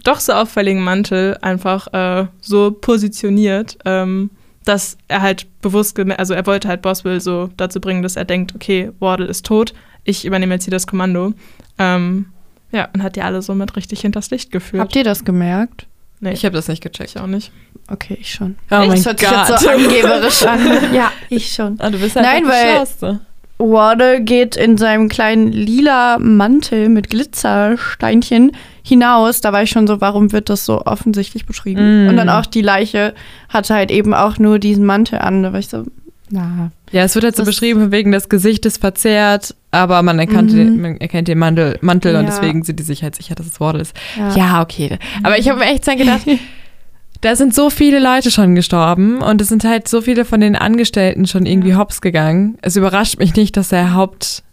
doch so auffälligen Mantel einfach äh, so positioniert, ähm, dass er halt bewusst, also er wollte halt Boswell so dazu bringen, dass er denkt, okay, Wardle ist tot, ich übernehme jetzt hier das Kommando. Ähm, ja, und hat die alle somit richtig hinters Licht geführt. Habt ihr das gemerkt? Nee, Ich habe das nicht gecheckt. ich auch nicht. Okay, ich schon. Oh mein das hört sich jetzt so Gott. angeberisch an. [LAUGHS] ja, ich schon. Ah, du bist halt Nein, weil- Schlauste. Wardle geht in seinem kleinen lila Mantel mit Glitzersteinchen hinaus. Da war ich schon so, warum wird das so offensichtlich beschrieben? Mm. Und dann auch die Leiche hatte halt eben auch nur diesen Mantel an. Da war ich so, na. Ja, es wird halt so beschrieben, von wegen das Gesicht ist verzerrt, aber man erkennt, Mhm. den, man erkennt den Mantel, Mantel und Ja. deswegen sind die sich halt sicher, dass es Wardle ist. Ja. Ja, okay. Aber ich habe mir echt gedacht, [LAUGHS] da sind so viele Leute schon gestorben und es sind halt so viele von den Angestellten schon irgendwie hops gegangen. Es überrascht mich nicht, dass der Haupt,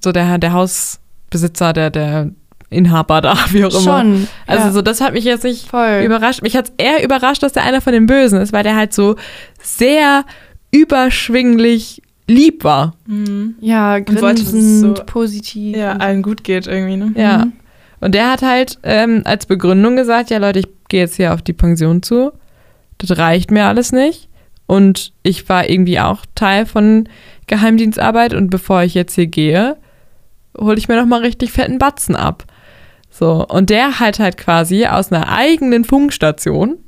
so der, der Hausbesitzer, der, der Inhaber da, wie auch immer. Schon. Also ja, so, das hat mich jetzt nicht voll. überrascht. Mich hat es eher überrascht, dass der einer von den Bösen ist, weil der halt so sehr überschwinglich lieb war. Mhm. ja, grinsend, so- positiv. Ja, allen gut geht irgendwie, ne? Ja. Mhm. Und der hat halt ähm, als Begründung gesagt, ja Leute, ich gehe jetzt hier auf die Pension zu. Das reicht mir alles nicht. Und ich war irgendwie auch Teil von Geheimdienstarbeit und bevor ich jetzt hier gehe, hole ich mir noch mal richtig fetten Batzen ab. So, und der hat halt quasi aus einer eigenen Funkstation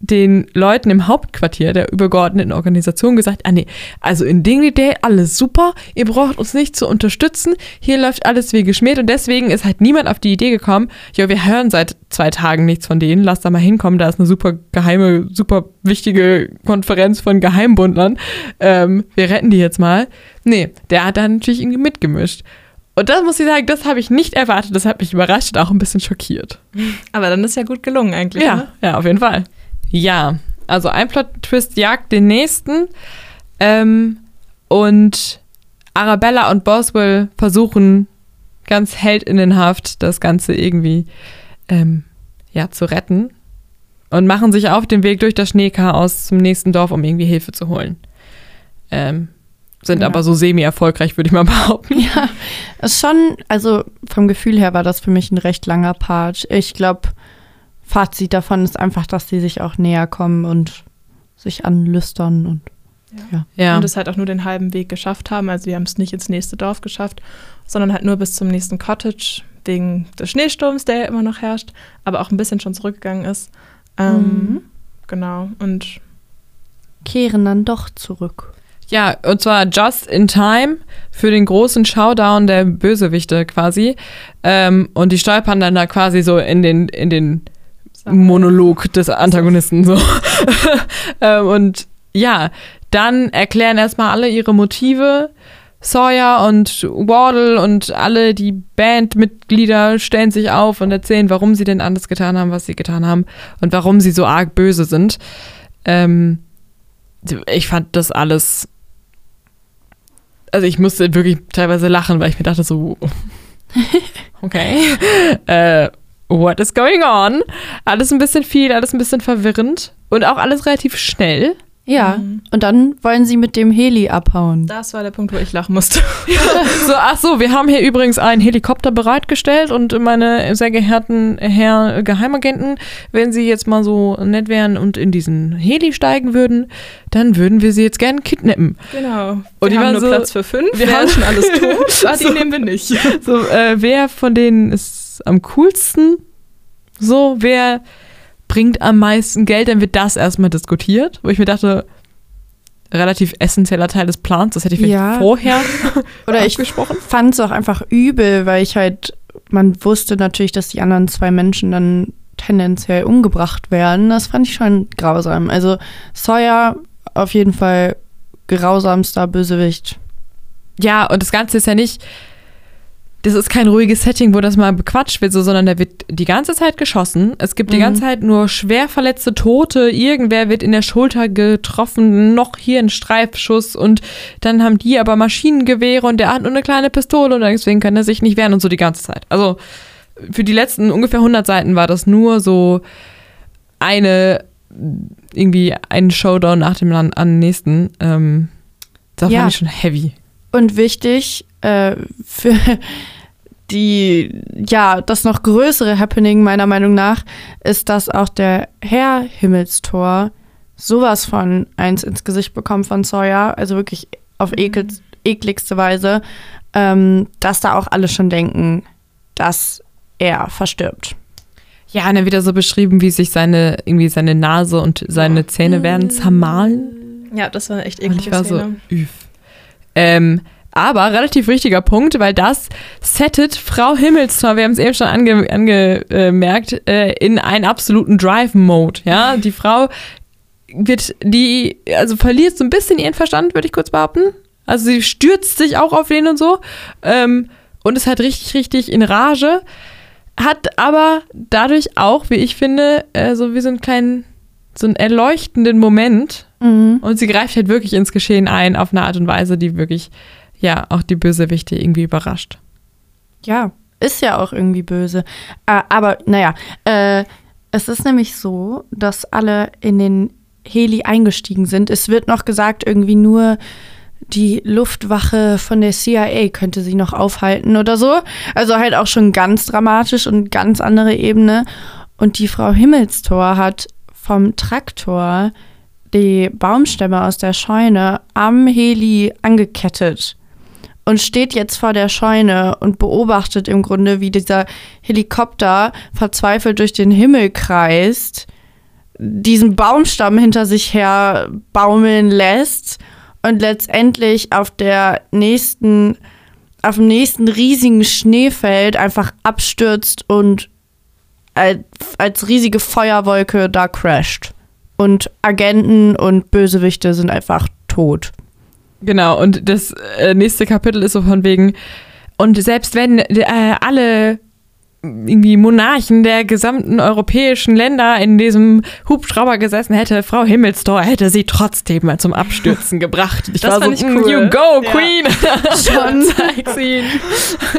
den Leuten im Hauptquartier der übergeordneten Organisation gesagt, ah nee, also in Dignity alles super, ihr braucht uns nicht zu unterstützen, hier läuft alles wie geschmiert und deswegen ist halt niemand auf die Idee gekommen, ja, wir hören seit zwei Tagen nichts von denen, lasst da mal hinkommen, da ist eine super geheime, super wichtige Konferenz von Geheimbundlern, ähm, wir retten die jetzt mal. Nee, der hat da natürlich irgendwie mitgemischt. Und das muss ich sagen, das habe ich nicht erwartet, das hat mich überrascht und auch ein bisschen schockiert. Aber dann ist ja gut gelungen eigentlich. Ja, Ne? ja, auf jeden Fall. Ja, also ein Plot-Twist jagt den nächsten. Ähm, und Arabella und Boswell versuchen ganz heldinnenhaft das Ganze irgendwie ähm, ja, zu retten. Und machen sich auf den Weg durch das Schneechaos zum nächsten Dorf, um irgendwie Hilfe zu holen. Ähm, sind Ja. aber so semi-erfolgreich, würde ich mal [LAUGHS] behaupten. Ja, ist schon, also vom Gefühl her war das für mich ein recht langer Part. Ich glaube, Fazit davon ist einfach, dass die sich auch näher kommen und sich anlüstern und Ja. Und es halt auch nur den halben Weg geschafft haben. Also wir haben es nicht ins nächste Dorf geschafft, sondern halt nur bis zum nächsten Cottage wegen des Schneesturms, der ja immer noch herrscht, aber auch ein bisschen schon zurückgegangen ist. Ähm, Mhm. Genau. Und kehren dann doch zurück. Ja, und zwar just in time für den großen Showdown der Bösewichte quasi. Ähm, und die stolpern dann da quasi so in den, in den Monolog des Antagonisten so. [LAUGHS] ähm, und ja, dann erklären erstmal alle ihre Motive. Sawyer und Wardle und alle die Bandmitglieder stellen sich auf und erzählen, warum sie denn alles getan haben, was sie getan haben und warum sie so arg böse sind. Ähm, ich fand das alles. Also ich musste wirklich teilweise lachen, weil ich mir dachte so, [LAUGHS] okay, [LAUGHS] äh, what is going on? Alles ein bisschen viel, alles ein bisschen verwirrend und auch alles relativ schnell. Ja, Mhm. und dann wollen sie mit dem Heli abhauen. das war der Punkt, wo ich lachen musste. [LAUGHS] So, ach so, wir haben hier übrigens einen Helikopter bereitgestellt und meine sehr geehrten Herr Geheimagenten, wenn Sie jetzt mal so nett wären und in diesen Heli steigen würden, dann würden wir Sie jetzt gerne kidnappen. Genau. Und wir die haben waren nur so- Platz für fünf. wir haben- haben schon alles [LAUGHS] tot. Ah, die So. nehmen wir nicht. So, äh, wer von denen ist am coolsten? So, wer bringt am meisten Geld? Dann wird das erstmal diskutiert, wo ich mir dachte, relativ essentieller Teil des Plans, das hätte ich vielleicht Ja. vorher [LAUGHS] Oder ich fand es auch einfach übel, weil ich halt, man wusste natürlich, dass die anderen zwei Menschen dann tendenziell umgebracht werden. Das fand ich schon grausam. Also Sawyer auf jeden Fall grausamster Bösewicht. Ja, und das Ganze ist ja nicht, das ist kein ruhiges Setting, wo das mal bequatscht wird, so, sondern da wird die ganze Zeit geschossen. Es gibt die Mhm. ganze Zeit nur schwer verletzte Tote. Irgendwer wird in der Schulter getroffen, noch hier ein Streifschuss und dann haben die aber Maschinengewehre und der hat nur eine kleine Pistole und deswegen kann er sich nicht wehren und so die ganze Zeit. Also für die letzten ungefähr 100 Seiten war das nur so eine, irgendwie ein Showdown nach dem an, an nächsten. Ähm, das Ja. fand ich schon heavy. Und wichtig, äh, für die, ja, das noch größere Happening meiner Meinung nach ist, dass auch der Herr Himmelstor sowas von eins ins Gesicht bekommt von Sawyer, also wirklich auf ekel, ekligste Weise, ähm, dass da auch alle schon denken, dass er verstirbt. Ja, und dann wieder so beschrieben, wie sich seine, irgendwie seine Nase und seine Zähne werden zermahlen. Ja, das war echt Und ich war so, Szene. üff. Ähm, aber relativ wichtiger Punkt, weil das settet Frau Himmelstor, wir haben es eben schon ange angemerkt, äh, in einen absoluten Drive-Mode. Ja, die Frau wird, die, also verliert so ein bisschen ihren Verstand, würde ich kurz behaupten. Also sie stürzt sich auch auf den und so ähm, und ist halt richtig, richtig in Rage. Hat aber dadurch auch, wie ich finde, äh, so wie so einen kleinen, so einen erleuchtenden Moment, Mhm. und sie greift halt wirklich ins Geschehen ein auf eine Art und Weise, die wirklich, ja, auch die Bösewichte irgendwie überrascht. Ja, ist ja auch irgendwie böse. Äh, aber naja, äh, es ist nämlich so, dass alle in den Heli eingestiegen sind. Es wird noch gesagt, irgendwie nur die Luftwache von der CIA könnte sie noch aufhalten oder so. Also halt auch schon ganz dramatisch und ganz andere Ebene. Und die Frau Himmelstor hat vom Traktor die Baumstämme aus der Scheune am Heli angekettet und steht jetzt vor der Scheune und beobachtet im Grunde, wie dieser Helikopter verzweifelt durch den Himmel kreist, diesen Baumstamm hinter sich her baumeln lässt und letztendlich auf der nächsten, auf dem nächsten riesigen Schneefeld einfach abstürzt und als, als riesige Feuerwolke da crasht. Und Agenten und Bösewichte sind einfach tot. Genau, und das äh, nächste Kapitel ist so von wegen, und selbst wenn äh, alle irgendwie Monarchen der gesamten europäischen Länder in diesem Hubschrauber gesessen hätte, Frau Himmelstor hätte sie trotzdem mal zum Abstürzen [LAUGHS] gebracht. Ich Das war so, ich "Mm, cool." you go, Ja. Queen. [LAUGHS] Schon. [LAUGHS] Zeig sie.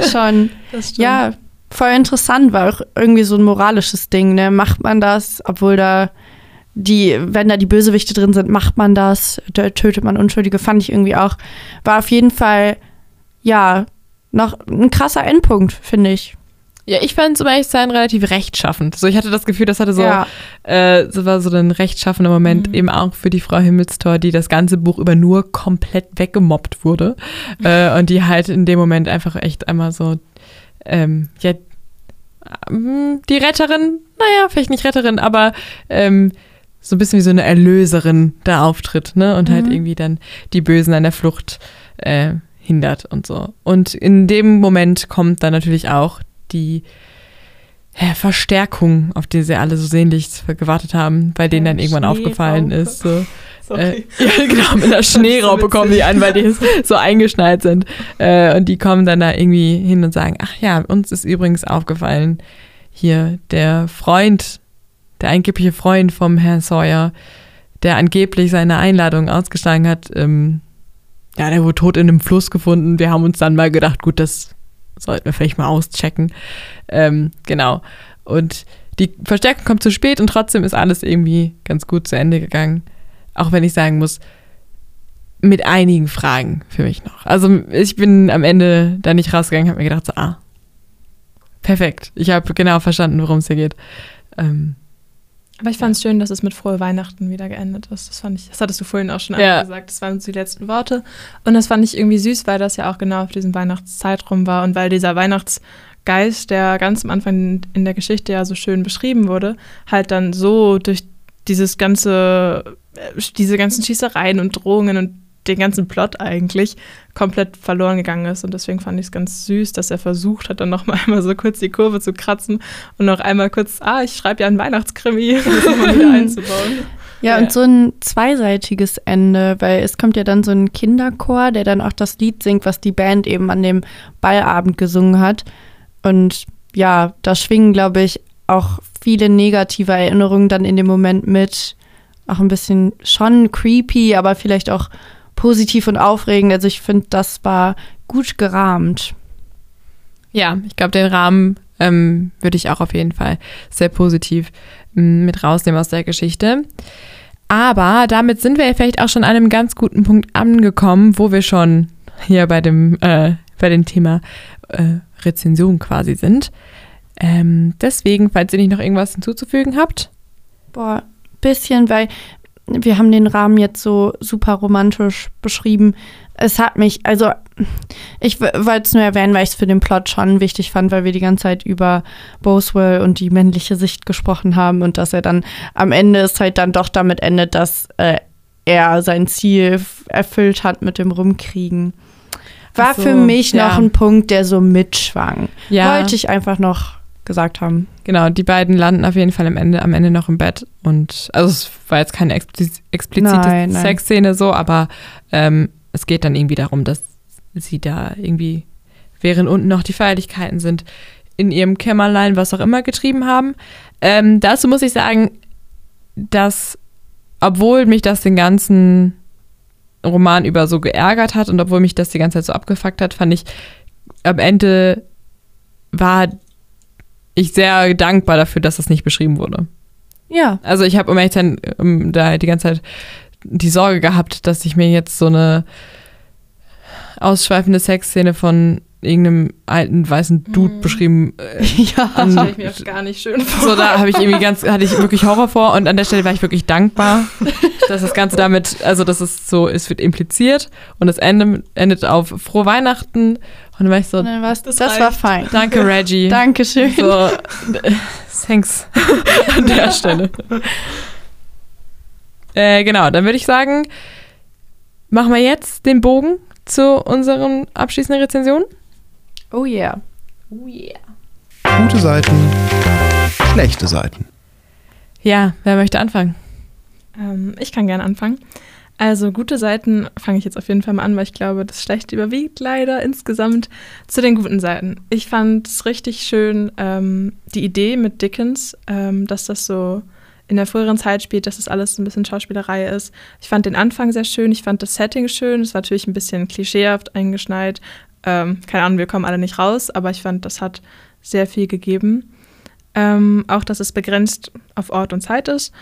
Schon. Ja, voll interessant, war auch irgendwie so ein moralisches Ding, ne? Macht man das, obwohl da die, wenn da die Bösewichte drin sind, macht man das, da tötet man Unschuldige, fand ich irgendwie auch. War auf jeden Fall, ja, noch ein krasser Endpunkt, finde ich. Ja, ich fand es um ehrlich zu sein relativ rechtschaffend. So, ich hatte das Gefühl, das hatte so, ja. äh, so war so ein rechtschaffender Moment, eben auch für die Frau Himmelstor, die das ganze Buch über nur komplett weggemobbt wurde. [LAUGHS] äh, und die halt in dem Moment einfach echt einmal so, ähm, ja, die Retterin, naja, vielleicht nicht Retterin, aber ähm, so ein bisschen wie so eine Erlöserin da auftritt, ne? Und halt Mhm. irgendwie dann die Bösen an der Flucht äh, hindert und so. Und in dem Moment kommt dann natürlich auch die ja, Verstärkung, auf die sie alle so sehnlich gewartet haben, bei denen Ja, dann irgendwann aufgefallen ist. So, [LAUGHS] äh, [LAUGHS] ja, genau, mit einer Schneeraupe kommen die an, weil die [LAUGHS] so eingeschneit sind. Äh, und die kommen dann da irgendwie hin und sagen, ach ja, uns ist übrigens aufgefallen, hier der Freund, der angebliche Freund vom Herrn Sawyer, der angeblich seine Einladung ausgeschlagen hat, ähm, ja, der wurde tot in einem Fluss gefunden. Wir haben uns dann mal gedacht, gut, das sollten wir vielleicht mal auschecken. Ähm, genau. Und die Verstärkung kommt zu spät und trotzdem ist alles irgendwie ganz gut zu Ende gegangen. Auch wenn ich sagen muss, mit einigen Fragen für mich noch. Also ich bin am Ende da nicht rausgegangen, habe mir gedacht, so, ah, perfekt. Ich habe genau verstanden, worum es hier geht. Ähm, Aber ich fand es schön, dass es mit Frohe Weihnachten wieder geendet ist. Das fand ich, das hattest du vorhin auch schon Ja. gesagt. Das waren so die letzten Worte. Und das fand ich irgendwie süß, weil das ja auch genau auf diesem Weihnachtszeitraum war und weil dieser Weihnachtsgeist, der ganz am Anfang in der Geschichte ja so schön beschrieben wurde, halt dann so durch dieses ganze, äh, diese ganzen Schießereien und Drohungen und den ganzen Plot eigentlich komplett verloren gegangen ist. Und deswegen fand ich es ganz süß, dass er versucht hat, dann noch mal [LAUGHS] einmal so kurz die Kurve zu kratzen und noch einmal kurz, ah, ich schreibe ja einen Weihnachtskrimi, [LAUGHS] das nochmal wieder einzubauen. Ja, Ja. und so ein zweiseitiges Ende, weil es kommt ja dann so ein Kinderchor, der dann auch das Lied singt, was die Band eben an dem Ballabend gesungen hat. Und ja, da schwingen, glaube ich, auch viele negative Erinnerungen dann in dem Moment mit. Auch ein bisschen schon creepy, aber vielleicht auch positiv und aufregend. Also ich finde, das war gut gerahmt. Ja, ich glaube, den Rahmen ähm, würde ich auch auf jeden Fall sehr positiv m, mit rausnehmen aus der Geschichte. Aber damit sind wir ja vielleicht auch schon an einem ganz guten Punkt angekommen, wo wir schon hier bei dem, äh, bei dem Thema äh, Rezension quasi sind. Ähm, deswegen, falls ihr nicht noch irgendwas hinzuzufügen habt. Boah, bisschen, weil wir haben den Rahmen jetzt so super romantisch beschrieben. Es hat mich, also ich wollte es nur erwähnen, weil ich es für den Plot schon wichtig fand, weil wir die ganze Zeit über Boswell und die männliche Sicht gesprochen haben und dass er dann am Ende es halt dann doch damit endet, dass äh, er sein Ziel erfüllt hat mit dem Rumkriegen. War so, für mich ja. noch ein Punkt, der so mitschwang. Ja. Wollte ich einfach noch gesagt haben. Genau, die beiden landen auf jeden Fall am Ende, am Ende noch im Bett. Und also es war jetzt keine expliz explizite. Sexszene so, aber ähm, es geht dann irgendwie darum, dass sie da irgendwie, während unten noch die Feierlichkeiten sind, in ihrem Kämmerlein, was auch immer, getrieben haben. Ähm, dazu muss ich sagen, dass, obwohl mich das den ganzen Roman über so geärgert hat und obwohl mich das die ganze Zeit so abgefuckt hat, fand ich am Ende war ich sehr dankbar dafür, dass das nicht beschrieben wurde. Ja. Also ich habe um ehrlich sein, um, da die ganze Zeit die Sorge gehabt, dass ich mir jetzt so eine ausschweifende Sexszene von irgendeinem alten weißen Dude mm. beschrieben. [LAUGHS] Äh, ja, das stelle ich mir auch gar nicht schön vor. So, da habe ich irgendwie ganz, hatte ich wirklich Horror vor und an der Stelle war ich wirklich dankbar, dass das Ganze damit, also dass es so, es wird impliziert und es endet, endet auf frohe Weihnachten und dann war ich so, das, das war fein. [LAUGHS] Danke, Reggie. Dankeschön. So, thanks [LAUGHS] an der Stelle. Äh, genau, dann würde ich sagen, machen wir jetzt den Bogen zu unseren abschließenden Rezensionen. Oh yeah. Oh yeah. Gute Seiten, schlechte Seiten. Ja, wer möchte anfangen? Ähm, ich kann gerne anfangen. Also gute Seiten fange ich jetzt auf jeden Fall mal an, weil ich glaube, das Schlechte überwiegt leider insgesamt zu den guten Seiten. Ich fand es richtig schön, ähm, die Idee mit Dickens, ähm, dass das so in der früheren Zeit spielt, dass das alles ein bisschen Schauspielerei ist. Ich fand den Anfang sehr schön, ich fand das Setting schön, es war natürlich ein bisschen klischeehaft eingeschneit, ähm, keine Ahnung, wir kommen alle nicht raus, aber ich fand, das hat sehr viel gegeben. Ähm, auch, dass es begrenzt auf Ort und Zeit ist.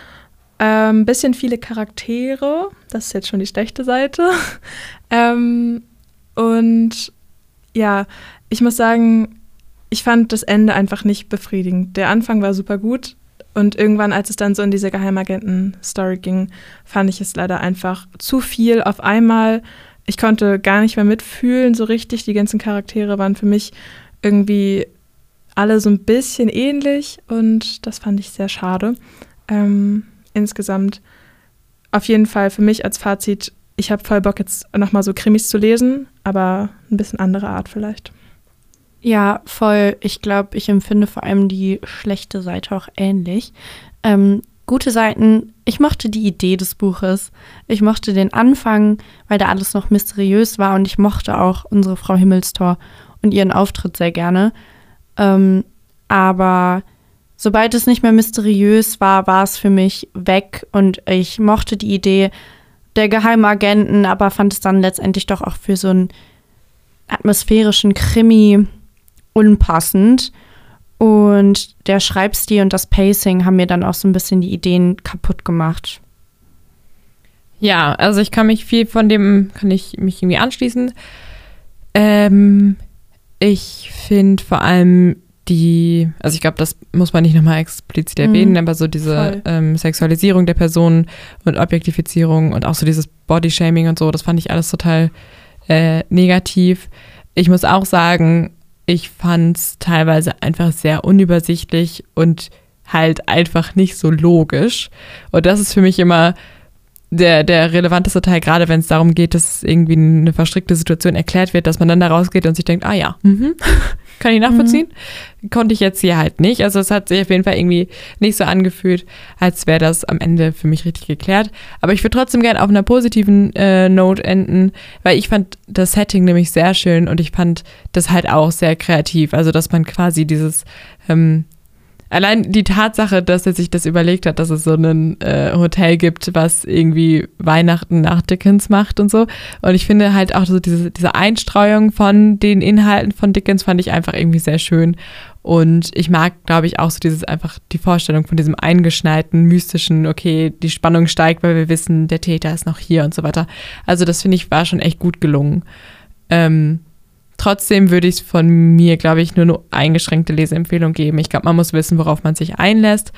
Ein ähm, bisschen viele Charaktere, das ist jetzt schon die schlechte Seite. [LAUGHS] ähm, und ja, ich muss sagen, ich fand das Ende einfach nicht befriedigend. Der Anfang war super gut und irgendwann, als es dann so in diese Geheimagenten-Story ging, fand ich es leider einfach zu viel auf einmal ich konnte gar nicht mehr mitfühlen so richtig. Die ganzen Charaktere waren für mich irgendwie alle so ein bisschen ähnlich und das fand ich sehr schade. Ähm, insgesamt auf jeden Fall für mich als Fazit, ich habe voll Bock jetzt nochmal so Krimis zu lesen, aber ein bisschen andere Art vielleicht. Ja, voll. Ich glaube, ich empfinde vor allem die schlechte Seite auch ähnlich. Ähm, gute Seiten, ich mochte die Idee des Buches. Ich mochte den Anfang, weil da alles noch mysteriös war und ich mochte auch unsere Frau Himmelstor und ihren Auftritt sehr gerne. Ähm, aber sobald es nicht mehr mysteriös war, war es für mich weg und ich mochte die Idee der Geheimagenten, aber fand es dann letztendlich doch auch für so einen atmosphärischen Krimi unpassend. Und der Schreibstil und das Pacing haben mir dann auch so ein bisschen die Ideen kaputt gemacht. Ja, also ich kann mich viel von dem, kann ich mich irgendwie anschließen. Ähm, ich finde vor allem die, also ich glaube, das muss man nicht nochmal explizit erwähnen, mhm, aber so diese ähm, Sexualisierung der Person und Objektifizierung und auch so dieses Bodyshaming und so, das fand ich alles total äh, negativ. Ich muss auch sagen, ich fand es teilweise einfach sehr unübersichtlich und halt einfach nicht so logisch. Und das ist für mich immer der, der relevanteste Teil, gerade wenn es darum geht, dass irgendwie eine verstrickte Situation erklärt wird, dass man dann da rausgeht und sich denkt, ah ja, mhm. Kann ich nachvollziehen? Mhm. Konnte ich jetzt hier halt nicht. Also es hat sich auf jeden Fall irgendwie nicht so angefühlt, als wäre das am Ende für mich richtig geklärt. Aber ich würde trotzdem gerne auf einer positiven äh, Note enden, weil ich fand das Setting nämlich sehr schön und ich fand das halt auch sehr kreativ. Also dass man quasi dieses ähm, Allein die Tatsache, dass er sich das überlegt hat, dass es so ein äh, Hotel gibt, was irgendwie Weihnachten nach Dickens macht und so. Und ich finde halt auch so diese, diese Einstreuung von den Inhalten von Dickens fand ich einfach irgendwie sehr schön. Und ich mag, glaube ich, auch so dieses einfach die Vorstellung von diesem eingeschneiten, mystischen, okay, die Spannung steigt, weil wir wissen, der Täter ist noch hier und so weiter. Also das finde ich war schon echt gut gelungen. Ähm, Trotzdem würde ich von mir, glaube ich, nur eine eingeschränkte Leseempfehlung geben. Ich glaube, man muss wissen, worauf man sich einlässt.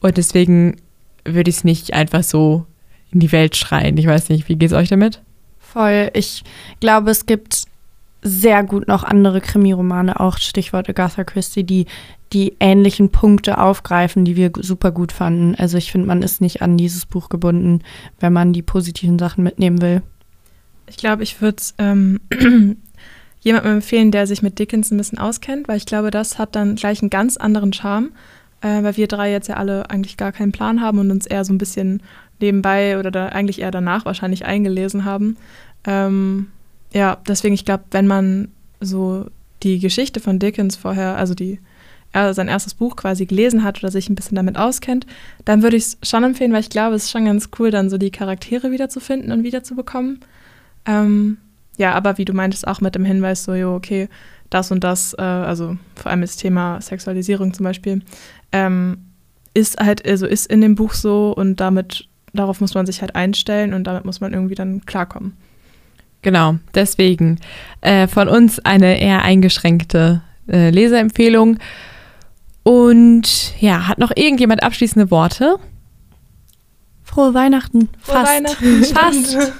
Und deswegen würde ich es nicht einfach so in die Welt schreien. Ich weiß nicht, wie geht es euch damit? Voll. Ich glaube, es gibt sehr gut noch andere Krimiromane, auch Stichwort Agatha Christie, die die ähnlichen Punkte aufgreifen, die wir super gut fanden. Also ich finde, man ist nicht an dieses Buch gebunden, wenn man die positiven Sachen mitnehmen will. Ich glaube, ich würde es ähm, [CLEARS THROAT] jemandem empfehlen, der sich mit Dickens ein bisschen auskennt, weil ich glaube, das hat dann gleich einen ganz anderen Charme, äh, weil wir drei jetzt ja alle eigentlich gar keinen Plan haben und uns eher so ein bisschen nebenbei oder da eigentlich eher danach wahrscheinlich eingelesen haben. Ähm, ja, deswegen, ich glaube, wenn man so die Geschichte von Dickens vorher, also die er sein erstes Buch quasi gelesen hat oder sich ein bisschen damit auskennt, dann würde ich es schon empfehlen, weil ich glaube, es ist schon ganz cool, dann so die Charaktere wiederzufinden und wiederzubekommen. Ähm, ja, aber wie du meintest, auch mit dem Hinweis, so, jo, okay, das und das, äh, also vor allem das Thema Sexualisierung zum Beispiel, ähm, ist halt, also ist in dem Buch so und damit, darauf muss man sich halt einstellen und damit muss man irgendwie dann klarkommen. Genau, deswegen äh, von uns eine eher eingeschränkte äh, Leseempfehlung. Und ja, hat noch irgendjemand abschließende Worte? Frohe Weihnachten. Frohe Fast. Weihnachten. [LAUGHS] Fast.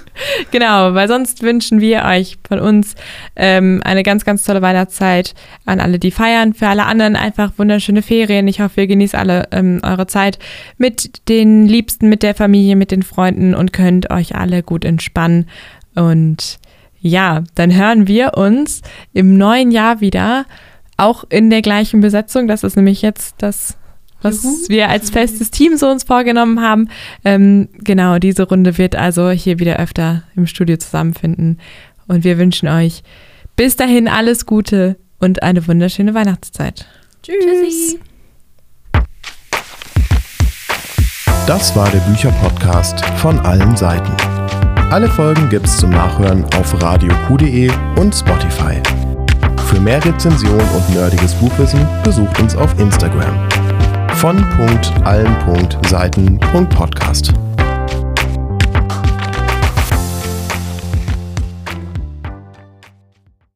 Genau, weil sonst wünschen wir euch von uns ähm, eine ganz, ganz tolle Weihnachtszeit an alle, die feiern. Für alle anderen einfach wunderschöne Ferien. Ich hoffe, ihr genießt alle ähm, eure Zeit mit den Liebsten, mit der Familie, mit den Freunden und könnt euch alle gut entspannen. Und ja, dann hören wir uns im neuen Jahr wieder, auch in der gleichen Besetzung. Das ist nämlich jetzt das was Juhu. wir als festes Team so uns vorgenommen haben. Ähm, genau, diese Runde wird also hier wieder öfter im Studio zusammenfinden. Und wir wünschen euch bis dahin alles Gute und eine wunderschöne Weihnachtszeit. Tschüss. Das war der Bücherpodcast von allen Seiten. Alle Folgen gibt's zum Nachhören auf radioq.de und Spotify. Für mehr Rezension und nerdiges Buchwissen besucht uns auf Instagram von.allen.seiten.podcast.